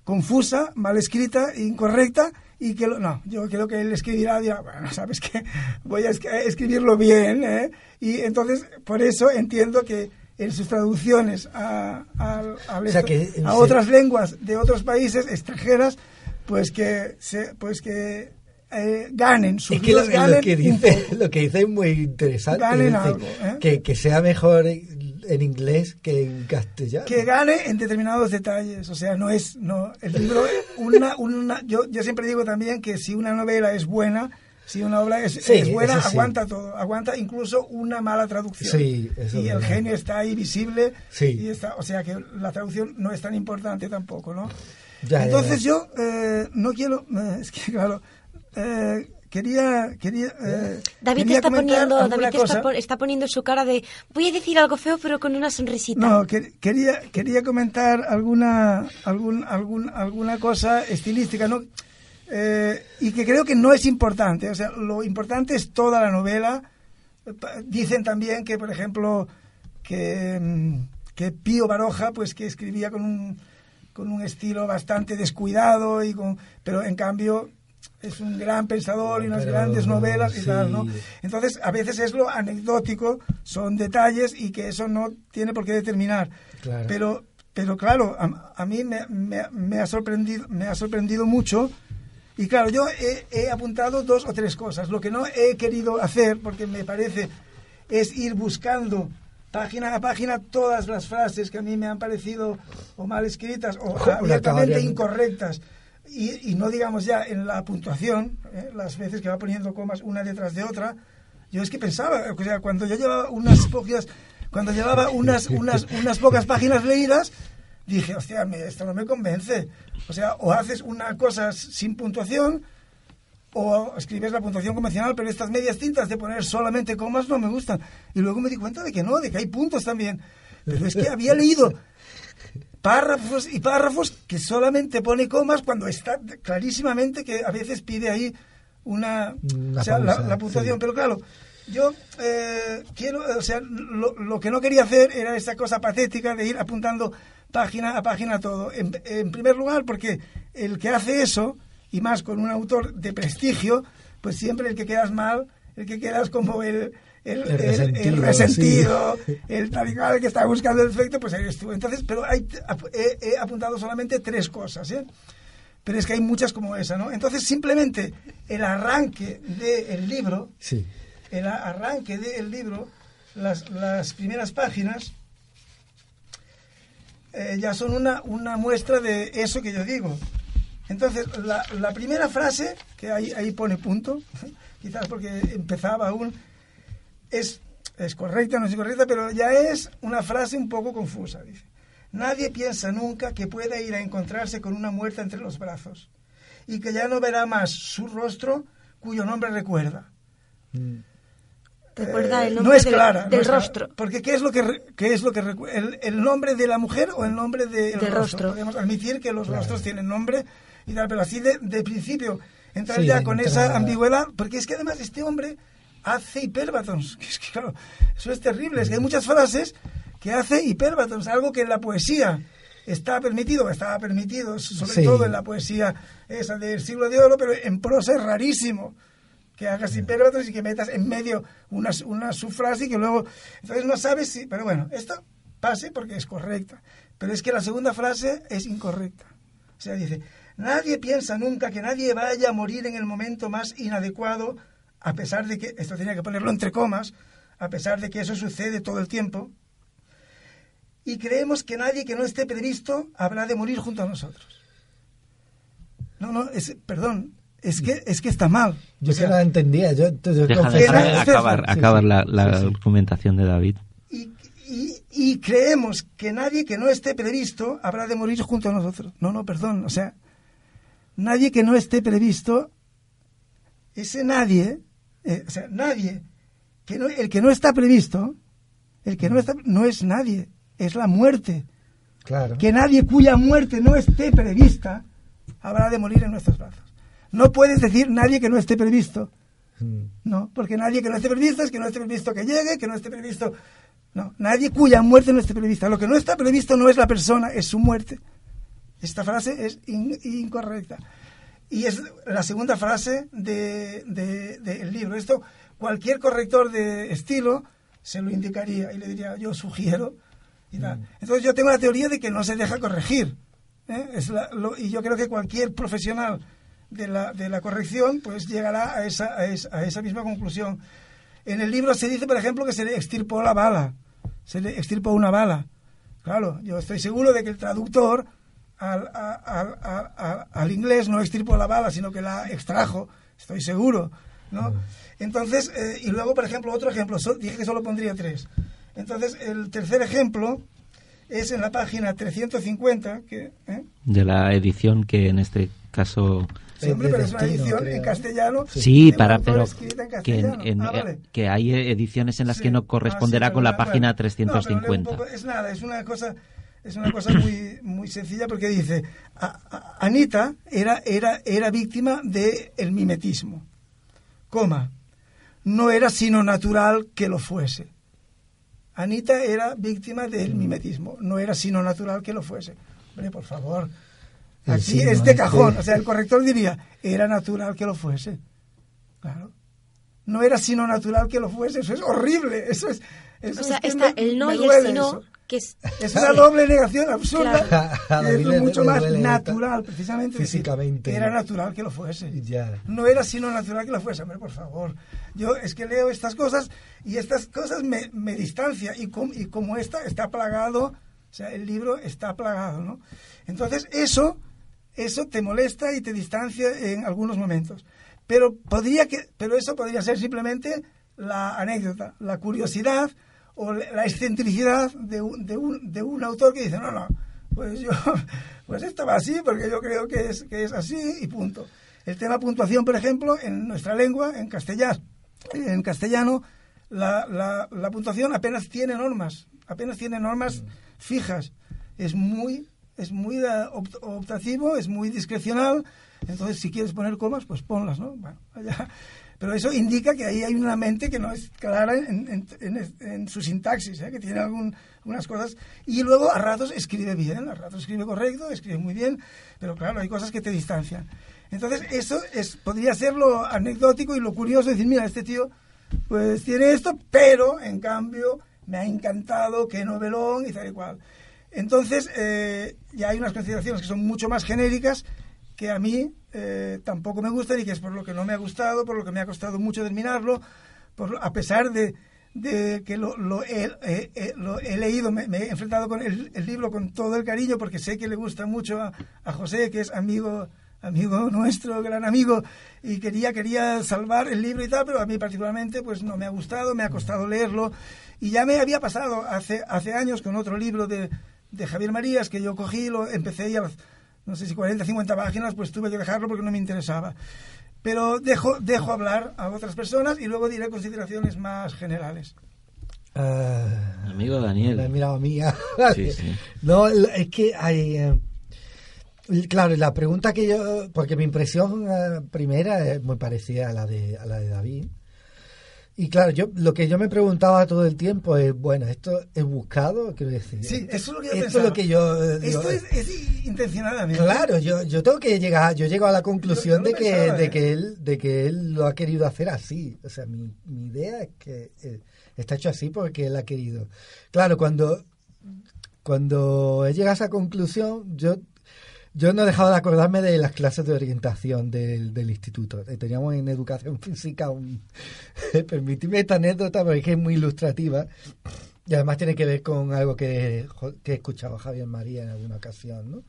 confusa, mal escrita, incorrecta, y que lo, no, yo creo que él escribirá, dirá, bueno, sabes que voy a escribirlo bien, ¿eh? y entonces por eso entiendo que en sus traducciones a, a, a, otras lenguas de otros países extranjeras, pues que se, pues que eh, ganen sus es que lo, que dice lo que dice es muy interesante ¿eh? que, que sea mejor en inglés que en castellano. Que gane en determinados detalles. O sea, no es. no El libro. Una, una, yo, yo siempre digo también que si una novela es buena. Si una obra es, buena, aguanta todo, aguanta incluso una mala traducción. Sí, y el genio está ahí visible. Y está, o sea que la traducción no es tan importante tampoco, ¿no? Entonces yo eh, no quiero, eh, es que claro, eh, quería quería eh, David está poniendo David está, poniendo su cara de voy a decir algo feo pero con una sonrisita no quería quería comentar alguna algún, algún alguna cosa estilística no eh, y que creo que no es importante. O sea lo importante es toda la novela. Dicen también que por ejemplo que mm, que Pío Baroja pues que escribía con un con un estilo bastante descuidado y con pero en cambio es un gran pensador y unas grandes novelas y tal, ¿no? Entonces, a veces es lo anecdótico, son detalles y que eso no tiene por qué determinar. Pero, pero claro, a, mí me, me, ha sorprendido, me ha sorprendido mucho. Y claro, yo he, he, apuntado dos o tres cosas. Lo que no he querido hacer, porque me parece, es ir buscando página a página todas las frases que a mí me han parecido o mal escritas o abiertamente incorrectas y, no digamos ya en la puntuación, ¿eh? las veces que va poniendo comas una detrás de otra, yo es que pensaba, o sea, cuando yo llevaba unas pocas, cuando llevaba unas, unas, unas pocas páginas leídas, dije, hostia, esto no me convence. O sea, o haces una cosa sin puntuación, o escribes la puntuación convencional, pero estas medias tintas de poner solamente comas no me gustan. Y luego me di cuenta de que no, de que hay puntos también. Pero es que había leído párrafos y párrafos que solamente pone comas cuando está clarísimamente que a veces pide ahí una, o sea, la, puntuación. Pero claro, yo eh, quiero, o sea, lo, que no quería hacer era esa cosa patética de ir apuntando página a página todo. En, en primer lugar, porque el que hace eso, y más con un autor de prestigio, pues siempre el que quedas mal, el que quedas como el el, resentido, el, tal que está buscando el efecto, pues eres tú. Entonces, pero hay, he, apuntado solamente tres cosas, ¿eh? Pero es que hay muchas como esa, ¿no? Entonces, simplemente el arranque del libro, sí. el arranque del libro, las, las primeras páginas, eh, ya son una, una muestra de eso que yo digo. Entonces, la, la primera frase, que ahí, ahí pone punto, quizás porque empezaba aún, es, es correcta, no es incorrecta, pero ya es una frase un poco confusa. Dice, nadie piensa nunca que pueda ir a encontrarse con una muerta entre los brazos y que ya no verá más su rostro cuyo nombre recuerda. Mm. Recuerda el eh, nombre no es clara, del, rostro. porque ¿qué es lo que, qué es lo que el, el, nombre de la mujer o el nombre del rostro? Podemos admitir que los rostros tienen nombre y tal, pero así de, de principio entrar ya con esa ambigüedad, porque es que además este hombre hace hiperbatons. Es que, claro, eso es terrible. Es que hay muchas frases que hace hiperbatons, algo que en la poesía está permitido, estaba permitido, sobre todo en la poesía esa del siglo de oro, pero en prosa es rarísimo que hagas hiperbatons y que metas en medio una, una subfrase y que luego... Entonces no sabes si... Pero bueno, esto pase porque es correcta. Pero es que la segunda frase es incorrecta. O sea, dice, nadie piensa nunca que nadie vaya a morir en el momento más inadecuado a pesar de que, esto tenía que ponerlo entre comas, a pesar de que eso sucede todo el tiempo, y creemos que nadie que no esté previsto habrá de morir junto a nosotros. No, no, es, perdón, es que, es que está mal. Yo se la entendía. Yo, acabar, acabar la, la argumentación de David. Y, y, y, creemos que nadie que no esté previsto habrá de morir junto a nosotros. No, no, perdón. O sea, nadie que no esté previsto, ese nadie eh, o sea, nadie, que el que no está previsto, el que no está, no es nadie, es la muerte. Claro. Que nadie cuya muerte no esté prevista habrá de morir en nuestros brazos. No puedes decir nadie que no esté previsto. Mm. No, porque nadie que no esté previsto es que no esté previsto que llegue, que no esté previsto. No, nadie cuya muerte no esté prevista. Lo que no está previsto no es la persona, es su muerte. Esta frase es incorrecta. y es la segunda frase del de, libro. Esto cualquier corrector de estilo se lo indicaría y le diría, yo sugiero. Y mm. Entonces yo tengo la teoría de que no se deja corregir. ¿eh? Es y yo creo que cualquier profesional de la, de la corrección pues llegará a esa, a esa, misma conclusión. En el libro se dice, por ejemplo, que se le extirpó la bala, se le extirpó una bala. Claro, yo estoy seguro de que el traductor al, al, al, inglés no extirpó la bala, sino que la extrajo, estoy seguro, ¿no? Entonces, eh, y luego, por ejemplo, otro ejemplo, dije que solo pondría tres. Entonces, el tercer ejemplo es en la página 350, que, ¿eh? de la edición que en este caso Sí, pero es una edición en castellano. Sí, para, pero que, ah, que hay ediciones en las que no corresponderá ah, con la página 350. es nada, es una cosa es una cosa muy, muy sencilla porque dice, Anita era, era, era víctima del el mimetismo, coma, no era sino natural que lo fuese. Anita era víctima del mimetismo, no era sino natural que lo fuese. Hombre, por favor, aquí es de cajón, o sea, el corrector diría, era natural que lo fuese. Claro. No era sino natural que lo fuese, eso es horrible, eso es... o sea, está el no y el sino es, una doble negación absurda. Es mucho más natural precisamente físicamente era natural que lo fuese. No era sino natural que lo fuese. Hombre por favor. Yo es que leo estas cosas y estas cosas me, me distancia. Y, y como esta está plagado o sea el libro está plagado no entonces eso eso te molesta y te distancia en algunos momentos. Pero podría que pero eso podría ser simplemente la anécdota la curiosidad o la excentricidad de un, de un, de un autor que dice, no, no, pues yo, pues esto va así porque yo creo que es, que es así y punto. El tema puntuación, por ejemplo, en nuestra lengua, en castellano, en castellano la, la, la puntuación apenas tiene normas, apenas tiene normas fijas. Es muy, es muy optativo, es muy discrecional. Entonces, si quieres poner comas, pues ponlas, ¿no? Bueno, allá pero eso indica que ahí hay una mente que no es clara en, su sintaxis, ¿eh? que tiene algunas cosas. Y luego a ratos escribe bien, a ratos escribe correcto, escribe muy bien, pero claro, hay cosas que te distancian. Entonces, eso es, podría ser lo anecdótico y lo curioso, decir, mira, este tío pues tiene esto, pero en cambio me ha encantado, qué novelón y tal y cual. Entonces, eh, ya hay unas consideraciones que son mucho más genéricas que a mí eh, tampoco me gustan y que es por lo que no me ha gustado, por lo que me ha costado mucho terminarlo, por, a pesar de, de que lo, lo, he, leído, me, he enfrentado con el, libro con todo el cariño porque sé que le gusta mucho a, José, que es amigo amigo nuestro, gran amigo, y quería, quería salvar el libro y tal, pero a mí particularmente pues no me ha gustado, me ha costado leerlo, y ya me había pasado hace, hace años con otro libro de, de Javier Marías que yo cogí, lo empecé y a no sé si 40, 50 páginas, pues tuve que dejarlo porque no me interesaba. Pero dejo, dejo hablar a otras personas y luego diré consideraciones más generales. Uh, Amigo Daniel. La mirado mía. Sí, sí. No, es que hay... Eh, claro, la pregunta que yo... Porque mi impresión eh, primera es muy parecida a la de, a la de David. Y claro, yo lo que yo me preguntaba todo el tiempo es, bueno, ¿esto es buscado? Quiero decir. Sí, eso es lo que yo Esto es lo que yo... Eh, esto es, es, intencionadamente. Claro, yo, yo tengo que llegar, yo llego a la conclusión de, que, de, ¿eh? que él, de que él lo ha querido hacer así. O sea, mi, mi idea es que eh, está hecho así porque él ha querido. Claro, cuando, cuando he llegado a esa conclusión, yo yo no he dejado de acordarme de las clases de orientación del, del instituto. Eh, teníamos en educación física un... Permitidme esta anécdota porque es muy ilustrativa y además tiene que ver con algo que, que he escuchado Javier María en alguna ocasión. ¿no?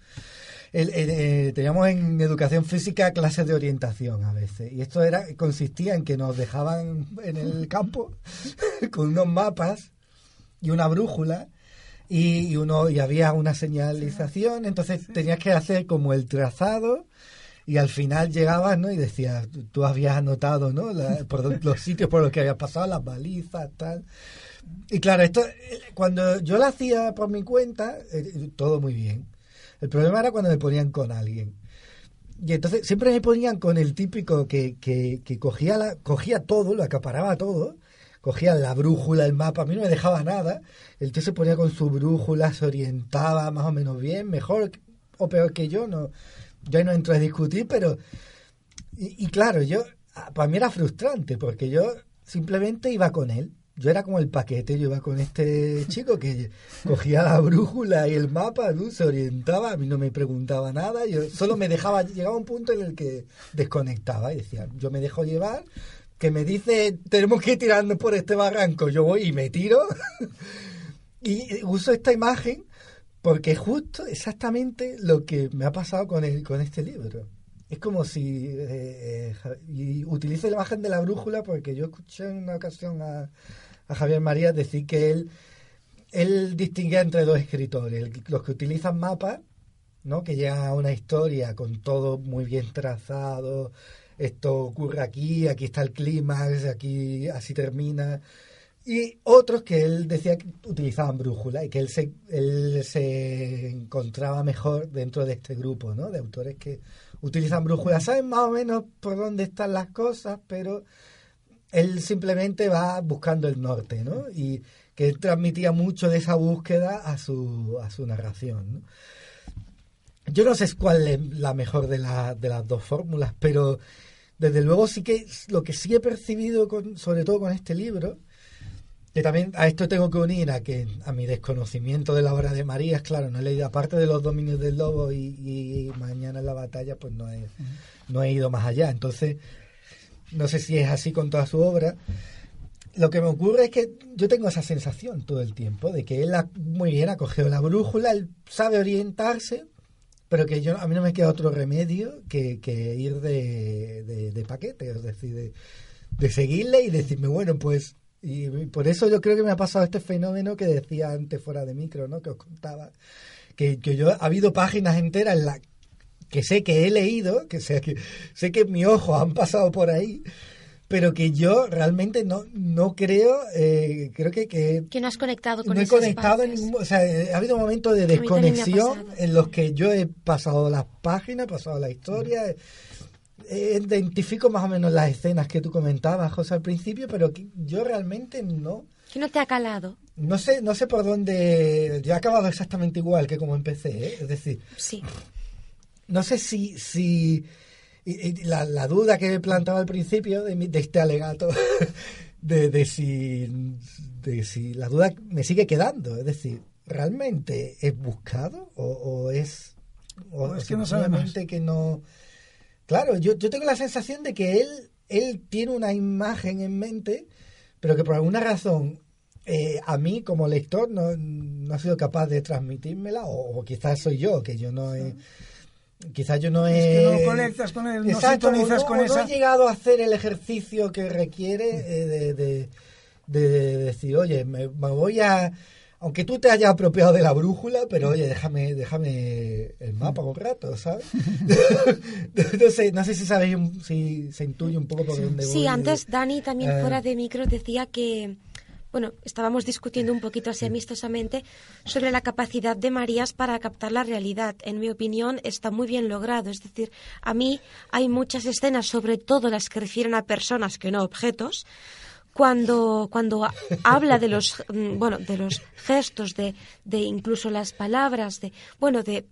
Eh, teníamos en educación física clases de orientación a veces y esto era consistía en que nos dejaban en el campo con unos mapas y una brújula y, uno y había una señalización, entonces tenías que hacer como el trazado y al final llegabas, ¿no? Y decías, tú habías anotado, ¿no? por los sitios por los que habías pasado, las balizas, tal. Y claro, esto, cuando yo lo hacía por mi cuenta, eh, todo muy bien. El problema era cuando me ponían con alguien. Y entonces siempre me ponían con el típico que, que, que cogía, la, cogía todo, lo acaparaba todo, cogía la brújula, el mapa, a mí no me dejaba nada. El tío se ponía con su brújula, se orientaba más o menos bien, mejor o peor que yo, no, yo no entro a discutir, pero... Y, claro, yo, para mí era frustrante, porque yo simplemente iba con él yo era como el paquete, yo iba con este chico que cogía la brújula y el mapa, ¿no? se orientaba, a mí no me preguntaba nada, yo solo me dejaba, llegaba un punto en el que desconectaba y decía, yo me dejo llevar, que me dice, tenemos que ir tirando por este barranco, yo voy y me tiro, y uso esta imagen porque es justo exactamente lo que me ha pasado con, el, con este libro. Es como si eh, eh, y utilizo la imagen de la brújula porque yo escuché en una ocasión a, a Javier María decir que él, él distinguía entre dos escritores, los que utilizan mapas, ¿no? que llegan a una historia con todo muy bien trazado, esto ocurre aquí, aquí está el clima, aquí así termina. Y otros que él decía que utilizaban brújula y que él se, él se encontraba mejor dentro de este grupo ¿no? de autores que utilizan brújula. Saben más o menos por dónde están las cosas, pero él simplemente va buscando el norte, ¿no? Y que él transmitía mucho de esa búsqueda a su, a su narración. Yo no sé cuál es la mejor de, la, de las dos fórmulas, pero desde luego sí que lo que sí he percibido, con, sobre todo con este libro, que también a esto tengo que unir a que a mi desconocimiento de la obra de Marías, claro, no he leído aparte de los dominios del lobo y, y mañana en la batalla, pues no he, no he ido más allá. Entonces, no sé si es así con toda su obra. Lo que me ocurre es que yo tengo esa sensación todo el tiempo de que él ha, muy bien ha cogido la brújula, él sabe orientarse, pero que yo a mí no me queda otro remedio que, que ir de, de, paquete, es decir, de, seguirle y decirme, bueno, pues y por eso yo creo que me ha pasado este fenómeno que decía antes fuera de micro, ¿no? Que os contaba. Que, que yo ha habido páginas enteras en la que sé que he leído, que sé que sé que mis ojos han pasado por ahí, pero que yo realmente no no creo eh, creo que, que que no has conectado con no he conectado en ningún, o sea ha habido momentos de desconexión en los que yo he pasado las páginas he pasado la historia identifico más o menos las escenas que tú comentabas José al principio pero que yo realmente no que no te ha calado. No sé no sé por dónde yo he acabado exactamente igual que como empecé ¿eh? es decir sí. no sé si, si la, la, duda que he plantado al principio de, de este alegato, de, de, si, de si la duda me sigue quedando, es decir, ¿realmente es buscado o, o es, o, es que no sabemos que no... Claro, yo, yo tengo la sensación de que él, él tiene una imagen en mente, pero que por alguna razón eh, a mí como lector no, no, ha sido capaz de transmitírmela, o, o quizás soy yo, que yo no he quizás yo no he... Es que no conectas con él, no sintonizas con esa... No he llegado a hacer el ejercicio que requiere eh, de, de, de, decir, oye, me, voy a... Aunque tú te hayas apropiado de la brújula, pero oye, déjame, déjame el mapa un rato, ¿sabes? no, sé, no sé si sabéis, si se intuye un poco por dónde voy. Sí, antes Dani también eh, fuera de micro decía que bueno, estábamos discutiendo un poquito así amistosamente sobre la capacidad de Marías para captar la realidad. En mi opinión, está muy bien logrado. Es decir, a mí hay muchas escenas, sobre todo las que refieren a personas que no objetos, cuando, cuando habla de los, mm, bueno, de los gestos, de, de incluso las palabras, de, bueno, de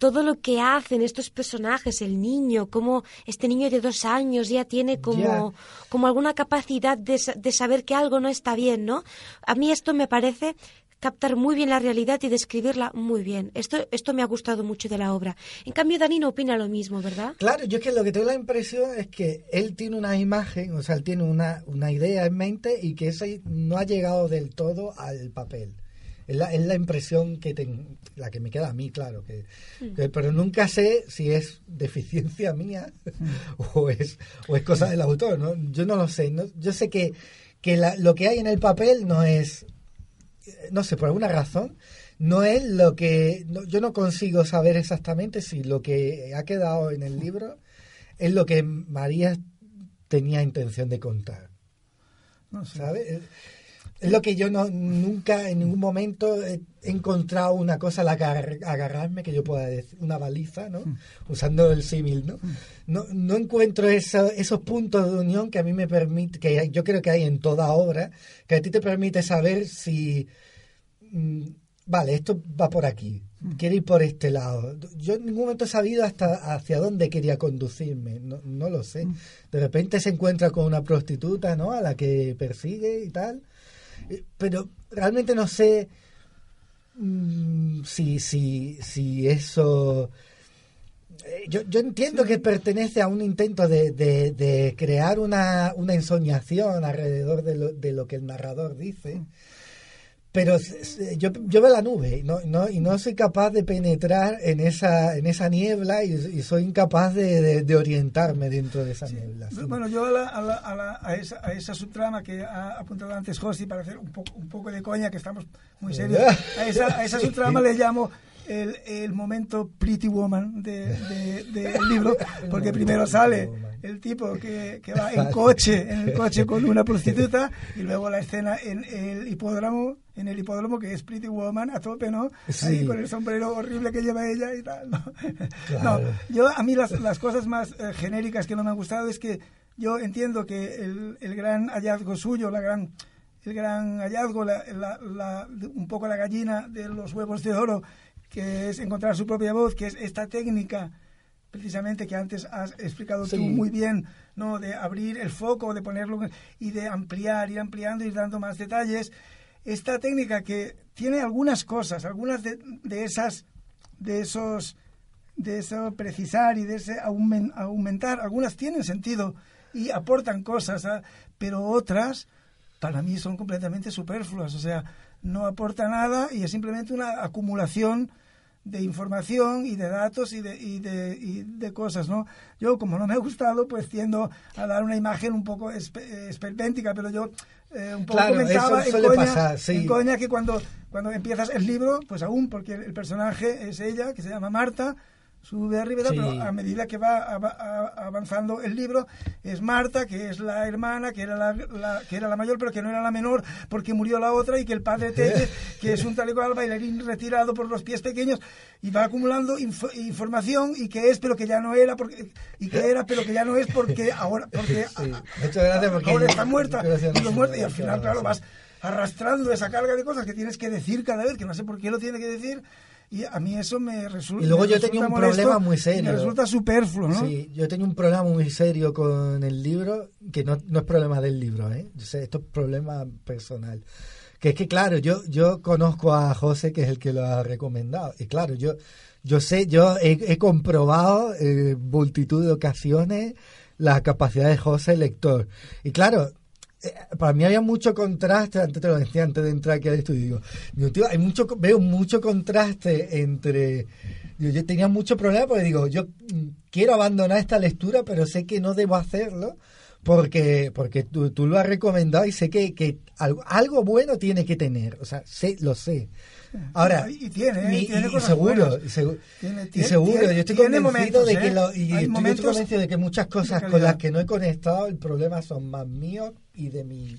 todo lo que hacen estos personajes, el niño, como este niño de dos años ya tiene como, como alguna capacidad de, de, saber que algo no está bien, ¿no? A mí esto me parece captar muy bien la realidad y describirla muy bien. Esto, esto me ha gustado mucho de la obra. En cambio, Dani no opina lo mismo, ¿verdad? Claro, yo es que lo que tengo la impresión es que él tiene una imagen, o sea, él tiene una, una idea en mente y que esa no ha llegado del todo al papel. Es la, es la impresión que la que me queda a mí, claro. Que, mm. que, pero nunca sé si es deficiencia mía mm. o, es, o es cosa del autor. ¿no? Yo no lo sé. ¿no? Yo sé que, que la, lo que hay en el papel no es, no sé, por alguna razón, no es lo que... No, yo no consigo saber exactamente si lo que ha quedado en el libro es lo que María tenía intención de contar. No sé. ¿Sabes? Es lo que yo no, nunca en ningún momento he encontrado una cosa a la que agarrarme que yo pueda decir, una baliza, ¿no? Hmm. Usando el símil, ¿no? Hmm. ¿no? No encuentro esos puntos de unión que a mí me permite, que yo creo que hay en toda obra, que a ti te permite saber si, mm, vale, esto va por aquí, quiere ir por este lado. Yo en ningún momento he sabido hasta hacia dónde quería conducirme, no, no lo sé. De repente se encuentra con una prostituta, ¿no? A la que persigue y tal. Eh, Pero realmente no sé mm, si, si, si eso... eh, Yo, yo entiendo que pertenece a un intento de, de, crear una, una ensoñación alrededor de lo, de lo que el narrador dice, pero yo, yo veo la nube y no, no, y no soy capaz de penetrar en esa, en esa niebla y, y soy incapaz de, de- de orientarme dentro de esa niebla. sí. Bueno, yo a, la- a, la- a, la- a esa, a esa subtrama que ha apuntado antes Josi para hacer un poco, un poco de coña, que estamos muy serios, a esa, a esa subtrama le llamo el, el momento Pretty Woman del de, libro, porque primero sale el tipo que, que va en coche, en el coche con una prostituta, y luego la escena en el hipódromo, en el hipódromo que es Pretty Woman a tope, ¿no? Ahí Sí. con el sombrero horrible que lleva ella y tal, ¿no? Claro. No, yo a mí las, las cosas más eh, genéricas que no me han gustado es que yo entiendo que el, el gran hallazgo suyo, la gran el gran hallazgo, la, la- la- un poco la gallina de los huevos de oro, que es encontrar su propia voz, que es esta técnica precisamente que antes has explicado Sí. tú muy bien, ¿no? De abrir el foco, de ponerlo y de ampliar, ir ampliando, ir dando más detalles. Esta técnica que tiene algunas cosas, algunas de, de esas, de esos, de eso precisar y de ese aumen- aumentar, algunas tienen sentido y aportan cosas, ¿ah? pero otras para mí son completamente superfluas, o sea, no aporta nada y es simplemente una acumulación de información y de datos y de, y de, y de cosas, ¿no? Yo, como no me ha gustado, pues tiendo a dar una imagen un poco eh, esperpéntica, pero yo eh, un poco Claro, comentaba eso en suele coña, pasar, sí. en coña que cuando, cuando empiezas el libro, pues aún, porque el personaje es ella, que se llama Marta, sube arriba, Sí. pero a medida que va avanzando el libro, es Marta, que es la hermana, que era la, la- que era la mayor, pero que no era la menor, porque murió la otra, y que el padre Tete, que es un tal y cual bailarín retirado por los pies pequeños, y va acumulando info- información, y que es, pero que ya no era, porque, y que era, pero que ya no es, porque ahora, porque Sí, ahora está muerta, y, los muertos, y al final, claro, vas arrastrando esa carga de cosas que tienes que decir cada vez, que no sé por qué lo tiene que decir, y a mí eso me resulta. Y luego yo tenía un molesto problema muy serio. Me resulta superfluo, ¿no? Sí, yo tenía un problema muy serio con el libro, que no, no es problema del libro, ¿eh? Yo sé, esto es problema personal. Que es que, claro, yo, yo conozco a José, que es el que lo ha recomendado. Y claro, yo, yo sé, yo he, he comprobado en multitud de ocasiones la capacidad de José lector. Y claro, eh, para mí había mucho contraste, antes te lo decía antes de entrar aquí al estudio, digo, tío, hay mucho, veo mucho contraste entre, digo, yo tenía mucho problema porque digo, yo mm, quiero abandonar esta lectura, pero sé que no debo hacerlo porque porque tú, tú lo has recomendado y sé que, que algo, algo bueno tiene que tener, o sea, sé, lo sé. Ahora, Y tiene, y cosas seguro, y seguro, Tiene- y tiene- seguro, tiene- yo estoy convencido momentos, de que ¿eh? lo, y Hay estoy, yo estoy momentos convencido de que muchas cosas con las que no he conectado, el problema son más míos y de mi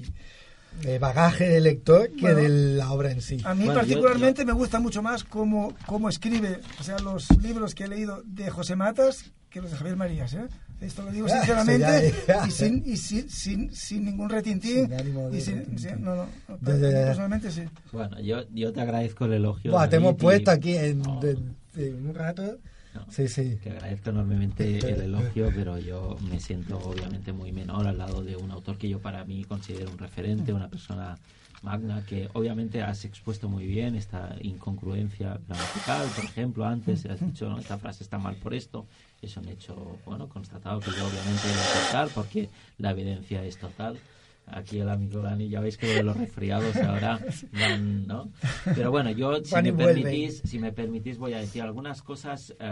bagaje de lector que Bueno, de la obra en sí. A mí Bueno, yo- particularmente me gusta mucho más cómo, cómo escribe, o sea, los libros que he leído de José Matas que los de Javier Marías, ¿eh? Esto lo digo sinceramente sí, ya, ya. y, sin, y sin, sin, sin ningún retintín. Sin ánimo de y sin- no, no, no, Ya, ya, ya. personalmente sí. Bueno, yo, yo te agradezco el elogio. Buah, te hemos y- puesto aquí en, No, de- de un rato. no, Sí, sí. Que agradezco enormemente el elogio, pero yo me siento obviamente muy menor al lado de un autor que yo para mí considero un referente, una persona magna, que obviamente has expuesto muy bien esta incongruencia gramatical, por ejemplo, antes has dicho, no, esta frase está mal por esto, es un hecho, bueno, constatado que yo obviamente debo aceptar porque la evidencia es total. Aquí el amigo Dani, ya veis que lo de los resfriados ahora van, ¿no? Pero bueno, yo, si me permitís, si me permitís, voy a decir algunas cosas eh,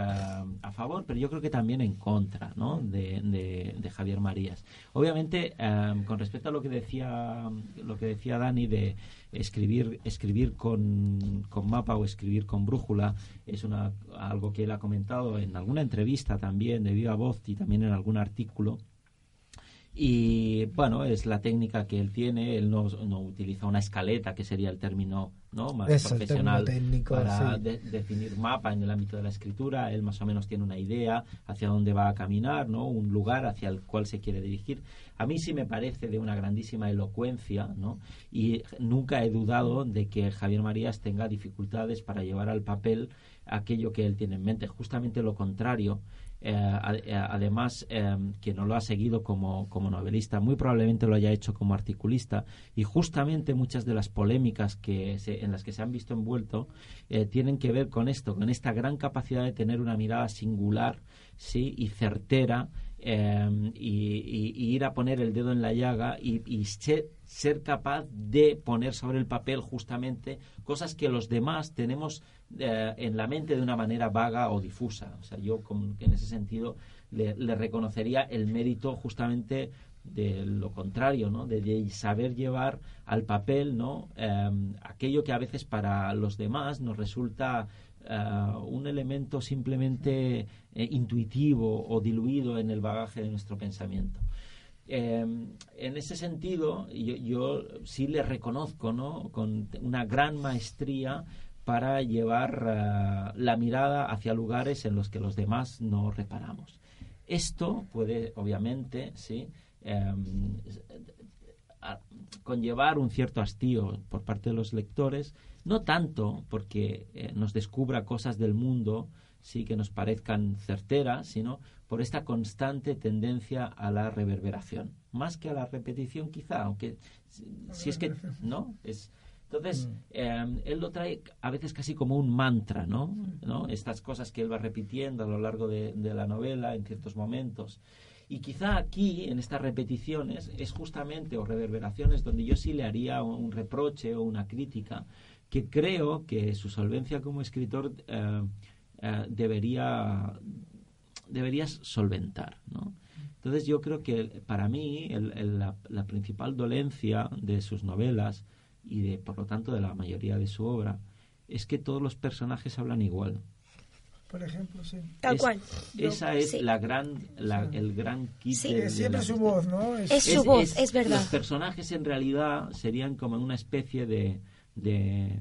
a favor, pero yo creo que también en contra ¿no? de, de- de Javier Marías. Obviamente, eh, con respecto a lo que decía lo que decía Dani de escribir escribir con, con mapa o escribir con brújula es una algo que él ha comentado en alguna entrevista también de viva voz y también en algún artículo Y bueno, es la técnica que él tiene. Él no, no utiliza una escaleta, que sería el término ¿no? más el profesional técnico, para sí. de- definir mapa en el ámbito de la escritura. Él más o menos tiene una idea hacia dónde va a caminar, ¿no? un lugar hacia el cual se quiere dirigir. A mí sí me parece de una grandísima elocuencia ¿no? y nunca he dudado de que Javier Marías tenga dificultades para llevar al papel aquello que él tiene en mente. Justamente lo contrario. Eh, eh, además, eh, que no lo ha seguido como, como novelista, muy probablemente lo haya hecho como articulista. Y justamente muchas de las polémicas que se- en las que se han visto envuelto eh, tienen que ver con esto, con esta gran capacidad de tener una mirada singular sí y certera eh, y, ir a poner el dedo en la llaga y, ser capaz de poner sobre el papel justamente cosas que los demás tenemos eh, en la mente de una manera vaga o difusa. O sea, yo que en ese sentido le, reconocería el mérito justamente de lo contrario, ¿no? De, saber llevar al papel, ¿no? Eh, aquello que a veces para los demás nos resulta eh, un elemento simplemente eh, intuitivo o diluido en el bagaje de nuestro pensamiento. Eh, en ese sentido, yo, yo sí le reconozco ¿no? con una gran maestría para llevar eh, la mirada hacia lugares en los que los demás no reparamos. Esto puede, obviamente, sí, eh, a- conllevar un cierto hastío por parte de los lectores, no tanto porque eh, nos descubra cosas del mundo sí que nos parezcan certeras, sino por esta constante tendencia a la reverberación, más que a la repetición quizá, aunque si, si es que no es entonces, eh, él lo trae a veces casi como un mantra, ¿no? ¿no? Estas cosas que él va repitiendo a lo largo de, de la novela en ciertos momentos. Y quizá aquí, en estas repeticiones, es justamente, o reverberaciones, donde yo sí le haría un, un reproche o una crítica, que creo que su solvencia como escritor eh, eh, debería, deberías solventar, ¿no? Entonces yo creo que para mí el- el- la, la principal dolencia de sus novelas y de por lo tanto de la mayoría de su obra es que todos los personajes hablan igual. Por ejemplo, sí. Tal Es- cual. Yo- esa es sí. la gran, la- el gran kit Sí. de- siempre su voz, ¿no? Es su voz, es verdad. Los personajes en realidad serían como una especie de, de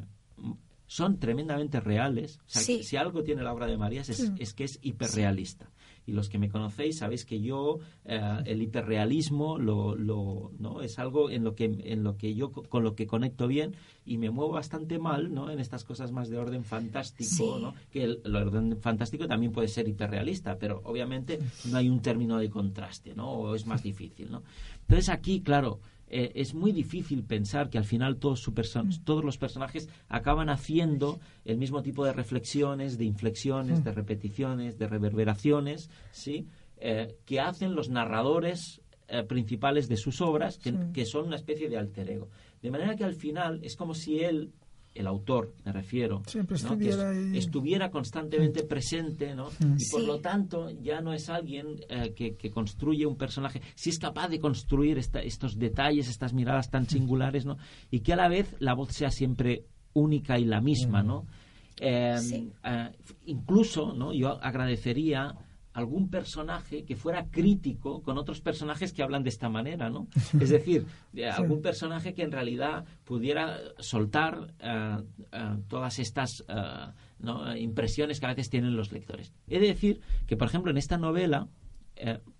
son tremendamente reales. O sea, Sí. Si algo tiene la obra de Marías es, es que es hiperrealista. Y los que me conocéis sabéis que yo eh, el hiperrealismo lo, lo, ¿no? es algo en lo que en lo que yo co- con lo que conecto bien y me muevo bastante mal ¿no? en estas cosas más de orden fantástico Sí. ¿no? que el, el orden fantástico también puede ser hiperrealista pero obviamente no hay un término de contraste ¿no? o es más difícil ¿no? entonces aquí claro eh, es muy difícil pensar que al final todos, su perso- todos los personajes acaban haciendo el mismo tipo de reflexiones, de inflexiones, de repeticiones, de reverberaciones, ¿sí? Eh, que hacen los narradores eh, principales de sus obras, que, que son una especie de alter ego. De manera que al final es como si él, el autor, me refiero, Siempre ¿no? que estuviera estuviera constantemente presente, ¿no? Y por Sí. lo tanto ya no es alguien eh, que, que construye un personaje, si es capaz de construir esta- estos detalles, estas miradas tan singulares, ¿no? Y que a la vez la voz sea siempre única y la misma, ¿no? Eh, Sí. eh, incluso, ¿no? Yo agradecería algún personaje que fuera crítico con otros personajes que hablan de esta manera, ¿no? Es decir, de algún personaje que en realidad pudiera soltar eh, todas estas eh, ¿no? impresiones que a veces tienen los lectores. He de decir que, por ejemplo, en esta novela,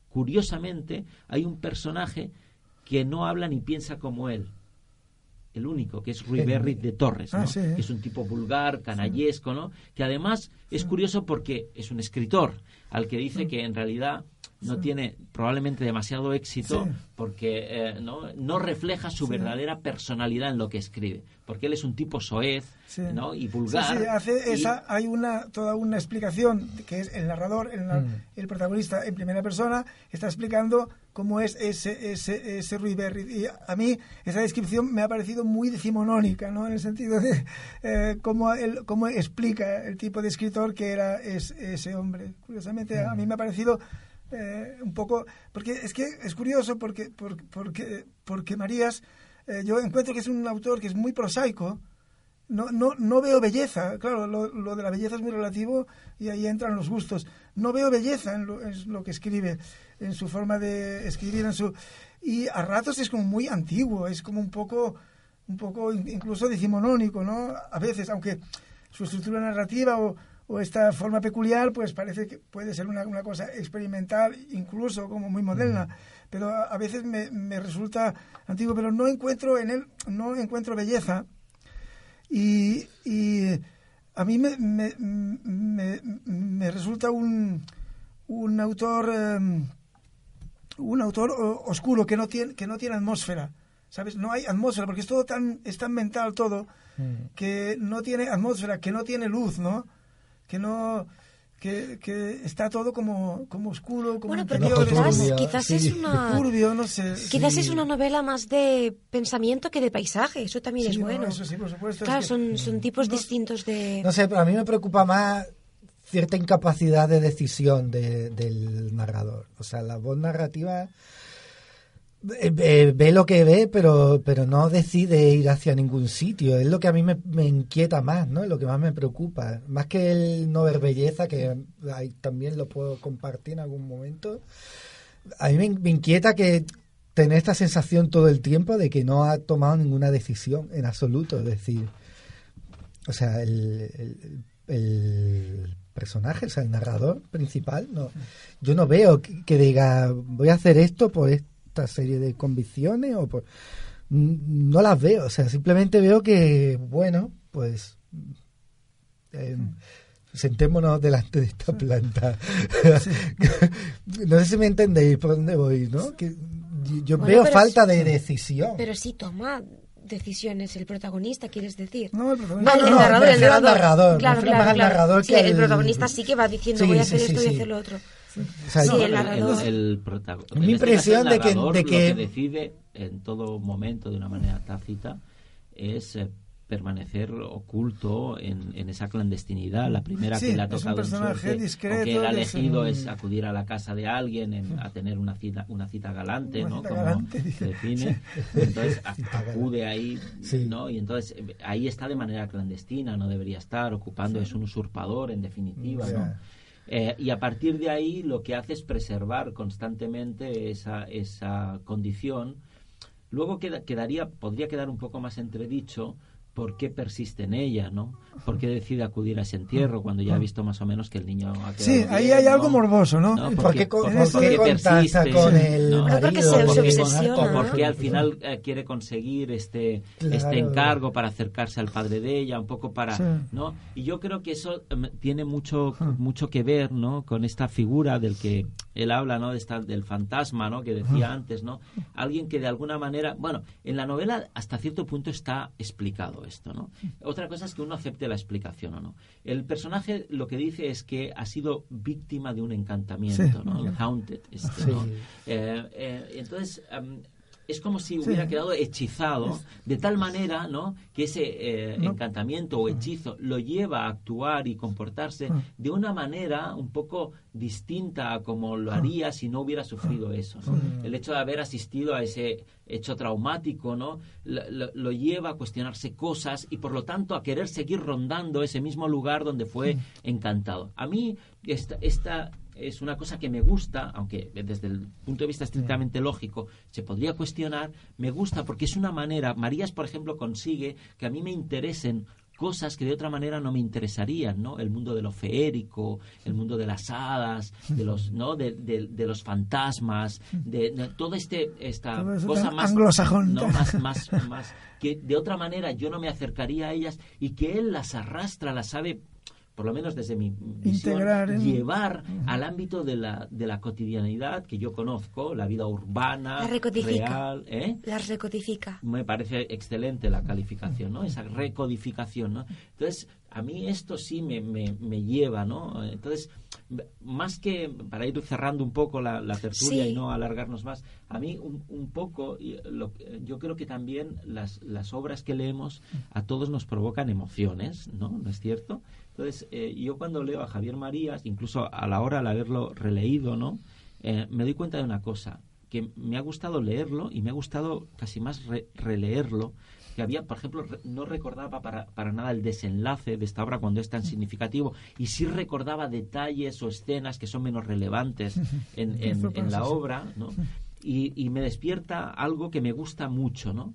curiosamente, hay un personaje que no habla ni piensa como él. El único, que es Rui Berry de Torres, ¿no? Ah, sí. que es un tipo vulgar, canallesco, ¿no? Que además es curioso porque es un escritor al que dice que en realidad no tiene probablemente demasiado éxito Sí. porque eh, ¿no? no refleja su verdadera personalidad en lo que escribe. Porque él es un tipo soez Sí. ¿no? y vulgar. sí, hace y- esa, hay una, toda una explicación que es el narrador, el, Mm. el protagonista en primera persona, está explicando cómo es ese, ese, ese Berry. Y a mí esa descripción me ha parecido muy decimonónica, ¿no? En el sentido de eh, cómo, él, cómo explica el tipo de escritor que era es- ese hombre. Curiosamente, a mí me ha parecido eh, un poco... Porque es que es curioso porque, porque, porque, Marías, eh, yo encuentro que es un autor que es muy prosaico, no, no, no veo belleza. Claro, lo, lo, de la belleza es muy relativo y ahí entran los gustos. No veo belleza en lo, lo, que escribe, en su forma de escribir, en su y a ratos es como muy antiguo, es como un poco, un poco incluso decimonónico, ¿no? A veces, aunque su estructura narrativa o, o esta forma peculiar, pues parece que puede ser una, una cosa experimental, incluso como muy moderna, pero a, a veces me, me, resulta antiguo, pero no encuentro en él, no encuentro belleza. Y, y a mí me, me, me, me resulta un, un autor eh, un autor oscuro que no tiene que no tiene atmósfera sabes no hay atmósfera porque es todo tan es tan mental todo mm. que no tiene atmósfera que no tiene luz no que no que, que, está todo como, como oscuro, como bueno, pero quizás, como, quizás sí. es una turbio, no sé. Quizás sí. es una novela más de pensamiento que de paisaje, eso también sí, es bueno. No, eso sí, por supuesto. Claro, es que, son, son tipos no, distintos de... No sé, pero a mí me preocupa más cierta incapacidad de decisión de, del narrador. O sea, la voz narrativa eh, eh, ve lo que ve, pero, pero no decide ir hacia ningún sitio. Es lo que a mí me, me, inquieta más, ¿no? Es lo que más me preocupa. Más que el no ver belleza, que ahí también lo puedo compartir en algún momento. A mí me, me inquieta que tener esta sensación todo el tiempo de que no ha tomado ninguna decisión en absoluto. Es decir, o sea, el, el, el personaje, o sea, el narrador principal, no, yo no veo que, que diga voy a hacer esto por esta serie de convicciones o por no las veo, o sea, simplemente veo que bueno, pues eh, sentémonos delante de esta planta. no sé si me entendéis por dónde voy, ¿no? Que yo bueno, veo falta sí, de decisión. Pero sí toma decisiones el protagonista, quieres decir. No, el protagonista. Vale, no, el no, narrador, el narrador. Claro, claro, narrador sí, que el protagonista sí que va diciendo Sí, voy a hacer esto y hacer lo otro. O sea, Sí, yo- el narrador. El, el Mi en este impresión caso, el de que- de que- lo que decide en todo momento de una manera tácita es eh, permanecer oculto en, en esa clandestinidad. La primera Sí, que le ha es un tocado en personaje suerte, discreto, o que él ha es elegido un- es acudir a la casa de alguien en- a tener una cita una cita galante, Una ¿no? cita Como galante, define. Entonces acude ahí, Sí. ¿no? Y entonces eh, ahí está de manera clandestina, no debería estar ocupando, es un usurpador en definitiva, ¿no? Eh, y a partir de ahí lo que hace es preservar constantemente esa, esa condición. Luego queda- quedaría, podría quedar un poco más entredicho por qué persiste en ella, ¿no? ¿Por qué decide acudir a ese entierro cuando ya ha visto más o menos que el niño ha quedado Sí, ahí bien, hay ¿no? algo morboso, ¿no? ¿no? ¿Y ¿Por qué- por- por por qué persiste? con el ¿no? Marido? porque al final eh, quiere conseguir este Claro. este encargo para acercarse al padre de ella un poco para Sí. no y yo creo que eso em, tiene mucho mucho que ver no con esta figura del que él habla no de esta, del fantasma no que decía antes no alguien que de alguna manera bueno en la novela hasta cierto punto está explicado esto no otra cosa es que uno acepte la explicación o no. El personaje lo que dice es que ha sido víctima de un encantamiento Sí. no el haunted este. Eh, eh, entonces em, es como si hubiera quedado hechizado de tal manera no que ese eh, No. encantamiento o hechizo lo lleva a actuar y comportarse Ah. de una manera un poco distinta a como lo haría si no hubiera sufrido eso ¿no? El hecho de haber asistido a ese hecho traumático no lo, lo- lo lleva a cuestionarse cosas y por lo tanto a querer seguir rondando ese mismo lugar donde fue encantado. A mí esta, esta es una cosa que me gusta, aunque desde el punto de vista estrictamente lógico se podría cuestionar, me gusta porque es una manera, Marías, por ejemplo, consigue que a mí me interesen cosas que de otra manera no me interesarían, ¿no? El mundo de lo feérico, el mundo de las hadas, de los, ¿no? De, de- de los fantasmas, de, de todo este esta Todo cosa más anglosajón. ¿no? más, más, más que de otra manera yo no me acercaría a ellas y que él las arrastra, las sabe por lo menos desde mi visión, Integrar en- llevar al ámbito de la, de la cotidianidad que yo conozco, la vida urbana, La recodifica. real, ¿eh? Las recodifica. me parece excelente la calificación, ¿no? Esa recodificación, ¿no? Entonces, a mí esto sí me, me, me lleva, ¿no? Entonces, más que, para ir cerrando un poco la, la tertulia Sí. y no alargarnos más, a mí un, un poco, lo- yo creo que también las, las obras que leemos a todos nos provocan emociones, ¿no? ¿No es cierto? Entonces, eh, yo cuando leo a Javier Marías, incluso a la hora al haberlo releído, ¿no? Eh, me doy cuenta de una cosa, que me ha gustado leerlo y me ha gustado casi más re- releerlo, que había, por ejemplo, no recordaba para, para nada el desenlace de esta obra cuando es tan significativo y sí recordaba detalles o escenas que son menos relevantes en, en, la obra, ¿no? Y, y, me despierta algo que me gusta mucho, ¿no?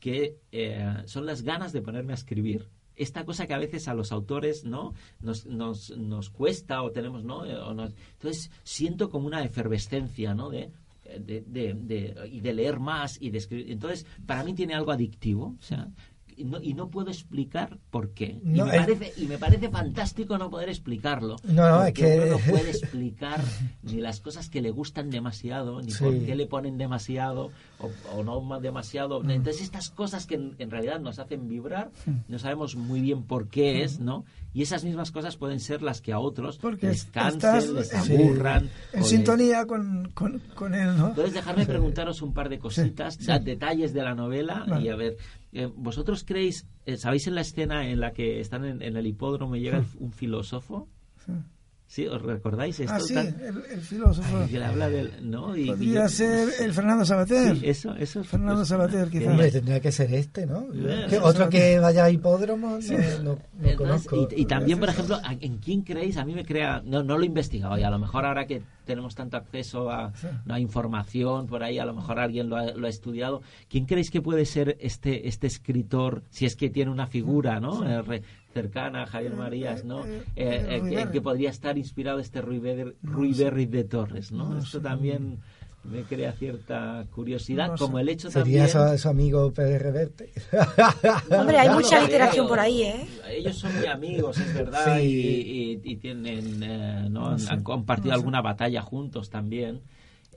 Que eh, son las ganas de ponerme a escribir esta cosa que a veces a los autores no nos, nos, nos cuesta o tenemos no eh, entonces siento como una efervescencia no de de, de, y de leer más y de escribir. Entonces, para mí tiene algo adictivo. O sea, no, y no puedo explicar por qué. y, me parece, y me parece fantástico no poder explicarlo. No, no, es que... Uno no puede explicar ni las cosas que le gustan demasiado, ni por qué le ponen demasiado o, no demasiado. Mm. Entonces, estas cosas que en, realidad nos hacen vibrar, no sabemos muy bien por qué es, ¿no? Y esas mismas cosas pueden ser las que a otros Porque les cansen, les aburran. En sintonía con, con, con, él, ¿no? Entonces, dejarme preguntaros un par de cositas, detalles de la novela y a ver, eh, ¿vosotros creéis, eh, sabéis en la escena en la que están en, el hipódromo y llega un filósofo? Sí, ¿os recordáis esto? Ah, sí, el, filósofo. que le habla del, ¿no? Y, Podría ser el Fernando Sabater. Sí, eso, eso. Fernando Sabater, quizás. tendría que ser este, ¿no? otro que vaya a hipódromo, no, no, conozco. Y, también, por ejemplo, ¿en quién creéis? A mí me crea, no, no lo he investigado y a lo mejor ahora que tenemos tanto acceso a, a información por ahí, a lo mejor alguien lo ha, lo ha, estudiado. ¿Quién creéis que puede ser este, este escritor, si es que tiene una figura, ¿no? Eh, cercana a Javier Marías, ¿no? Eh, eh, que, podría estar inspirado este Rui, Berry, de Torres, ¿no? Esto también me crea cierta curiosidad, como el hecho ¿Sería también... su, amigo Pérez Reverte? Hombre, hay mucha literación por ahí, ¿eh? Ellos son muy amigos, es verdad, y, y, tienen, ¿no? Han, compartido alguna batalla juntos también.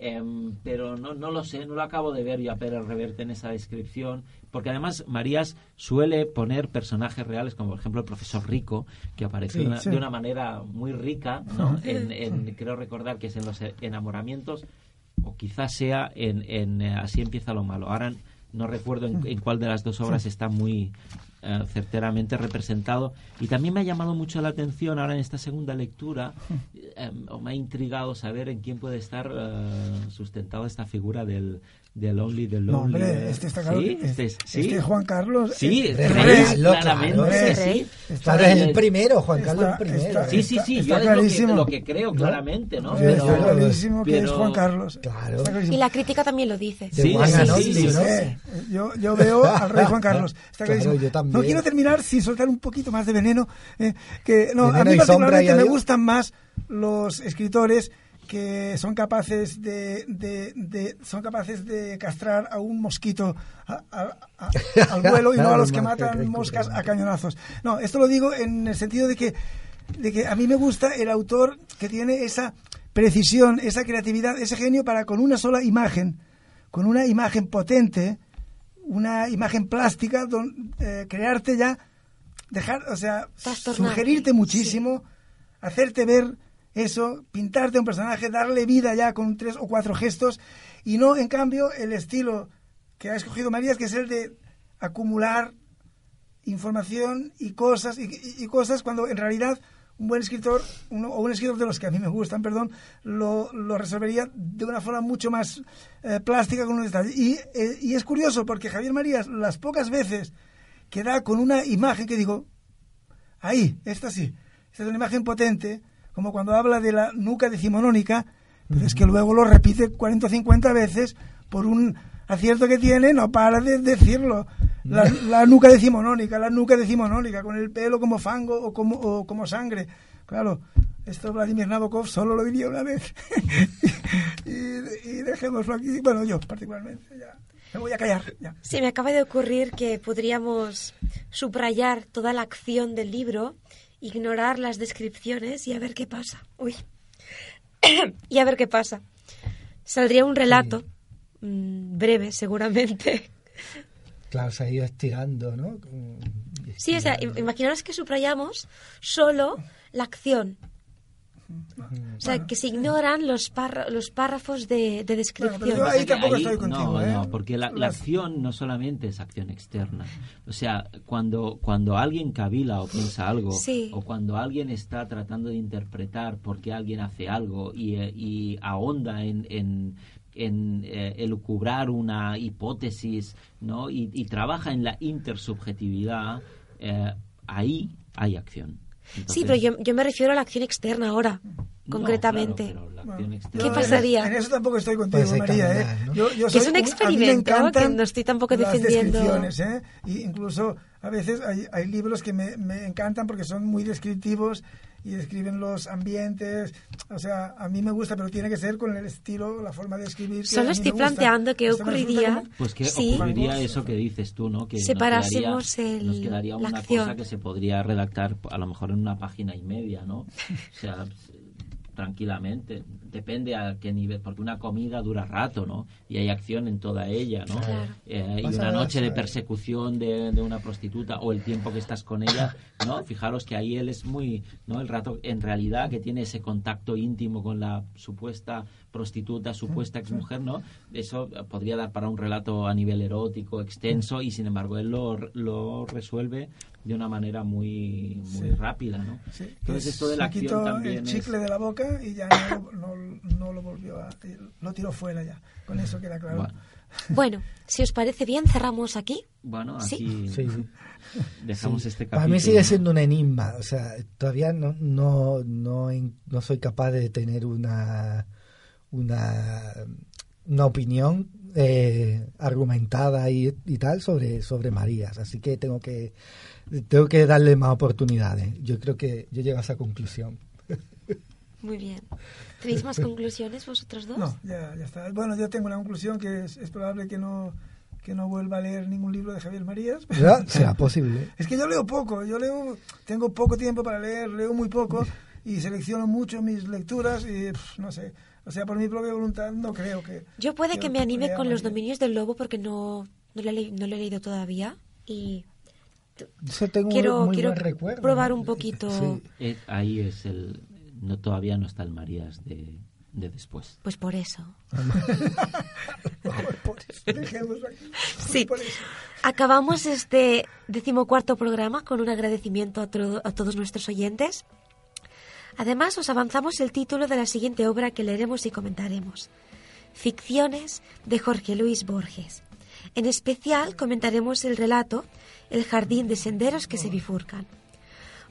Em, pero no, no lo sé, no lo acabo de ver yo a Pérez Reverte en esa descripción, porque además Marías suele poner personajes reales, como por ejemplo el profesor Rico, que aparece de una manera muy rica, ¿no? en, creo recordar que es en los enamoramientos, o quizás sea en, en eh, Así empieza lo malo. Ahora no recuerdo en, cuál de las dos obras está muy, eh, certeramente representado. Y también me ha llamado mucho la atención ahora en esta segunda lectura, eh, o me ha intrigado saber en quién puede estar uh, sustentado esta figura del, del Only, del Lonely. No, hombre, este está claro. ¿Sí? Este, es, ¿sí? este Juan Carlos. Sí, es rey, rey, claramente. Claro, sí. Está, es el primero, Juan Carlos está, el primero. Está, sí, sí, sí, yo es lo que, lo que creo claramente, ¿no? Pero, está clarísimo pero, que es Juan Carlos. Claro. Y la crítica también lo dice. Sí, sí, sí, ¿no? yo, yo veo al rey Juan Carlos. Está clarísimo. Claro, yo también. No quiero terminar sin soltar un poquito más de veneno. Eh, que, no, veneno a mí particularmente me gustan más los escritores que son capaces de, de, de, son capaces de castrar a un mosquito a, a, a, al vuelo y no a los que matan moscas a cañonazos. No, esto lo digo en el sentido de que, de que a mí me gusta el autor que tiene esa precisión, esa creatividad, ese genio para con una sola imagen, con una imagen potente, una imagen plástica, don, eh, crearte ya, dejar, o sea, sugerirte muchísimo, hacerte ver eso, pintarte un personaje, darle vida ya con tres o cuatro gestos y no, en cambio, el estilo que ha escogido Marías, que es el de acumular información y cosas, y, cosas cuando en realidad un buen escritor, o un escritor de los que a mí me gustan, perdón, lo, lo resolvería de una forma mucho más eh, plástica con un detalle. Y, eh, y es curioso porque Javier Marías, las pocas veces que da con una imagen que digo, ahí, esta sí, esta es una imagen potente, como cuando habla de la nuca decimonónica, pero es que luego lo repite 40 o 50 veces por un acierto que tiene, no para de decirlo. La, nuca decimonónica, la nuca decimonónica, con el pelo como fango o como, o como sangre. Claro, esto Vladimir Nabokov solo lo diría una vez. y, y, dejémoslo aquí. Bueno, yo particularmente, ya. Me voy a callar. Ya. Sí, me acaba de ocurrir que podríamos subrayar toda la acción del libro ignorar las descripciones y a ver qué pasa. Uy. y a ver qué pasa. Saldría un relato mm, breve, seguramente. Claro, se ha ido estirando, ¿no? Sí, o sea, imaginaros que subrayamos solo la acción, o sea, que se ignoran los, los párrafos de, descripción. yo ahí tampoco estoy contigo. No, ¿eh? no, porque la, acción no solamente es acción externa. O sea, cuando, cuando alguien cavila o piensa algo, o cuando alguien está tratando de interpretar por qué alguien hace algo y, y ahonda en, en en eh, elucubrar una hipótesis ¿no? y, trabaja en la intersubjetividad, eh, ahí hay acción. Sí, pero yo, yo, me refiero a la acción externa ahora, concretamente. ¿Qué pasaría? En eso tampoco estoy contigo, pues María. ¿eh? que es un experimento que no estoy tampoco defendiendo. ¿eh? Y incluso a veces hay, hay libros que me, me encantan porque son muy descriptivos y describen los ambientes. O sea, a mí me gusta, pero tiene que ser con el estilo, la forma de escribir. Solo estoy planteando qué ocurriría. Pues que ocurriría eso que dices tú, ¿no? Que separásemos el, nos quedaría una cosa que se podría redactar a lo mejor en una página y media, ¿no? O sea, tranquilamente. Depende a qué nivel, porque una comida dura rato, ¿no? Y hay acción en toda ella, ¿no? Eh, y una noche de persecución de, de, una prostituta o el tiempo que estás con ella, ¿no? Fijaros que ahí él es muy, ¿no? El rato, en realidad, que tiene ese contacto íntimo con la supuesta prostituta, supuesta exmujer, ¿no? Eso podría dar para un relato a nivel erótico, extenso, y sin embargo él lo, lo resuelve de una manera muy, muy rápida, ¿no? Entonces esto de la acción también el chicle de la boca y ya no, no, lo volvió a... lo tiró fuera ya, con eso queda claro. Bueno. si os parece bien, cerramos aquí. Bueno, aquí dejamos este capítulo. Para mí sigue siendo un enigma, o sea, todavía no, no, no, no soy capaz de tener una una, una opinión eh, argumentada y, tal sobre, sobre Marías. Así que tengo que tengo que darle más oportunidades. Yo creo que yo llego a esa conclusión. Muy bien. ¿Tenéis más conclusiones vosotros dos? No, ya, ya está. Bueno, yo tengo una conclusión que es, es probable que no que no vuelva a leer ningún libro de Javier Marías. ¿Ya? Será posible. Es que yo leo poco, yo leo, tengo poco tiempo para leer, leo muy poco y selecciono mucho mis lecturas y no sé, o sea, por mi propia voluntad no creo que... Yo puede que, me anime con los dominios del lobo porque no, no, lo, he, no he leído todavía y... quiero, quiero probar un poquito. Eh, ahí es el... No, todavía no está el Marías de, de después. Pues por eso. sí. Acabamos este decimocuarto programa con un agradecimiento a, a todos nuestros oyentes. Además, os avanzamos el título de la siguiente obra que leeremos y comentaremos. Ficciones de Jorge Luis Borges. En especial comentaremos el relato El jardín de senderos que se bifurcan.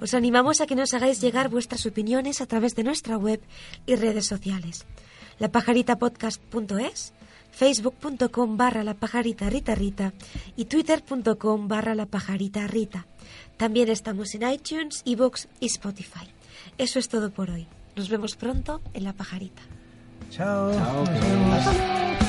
Os animamos a que nos hagáis llegar vuestras opiniones a través de nuestra web y redes sociales. lapajaritapodcast.es, facebook.com barra la pajarita rita rita y twitter.com barra la pajarita rita. También estamos en iTunes, ebooks y Spotify. Eso es todo por hoy. Nos vemos pronto en La Pajarita. Chao. Chao.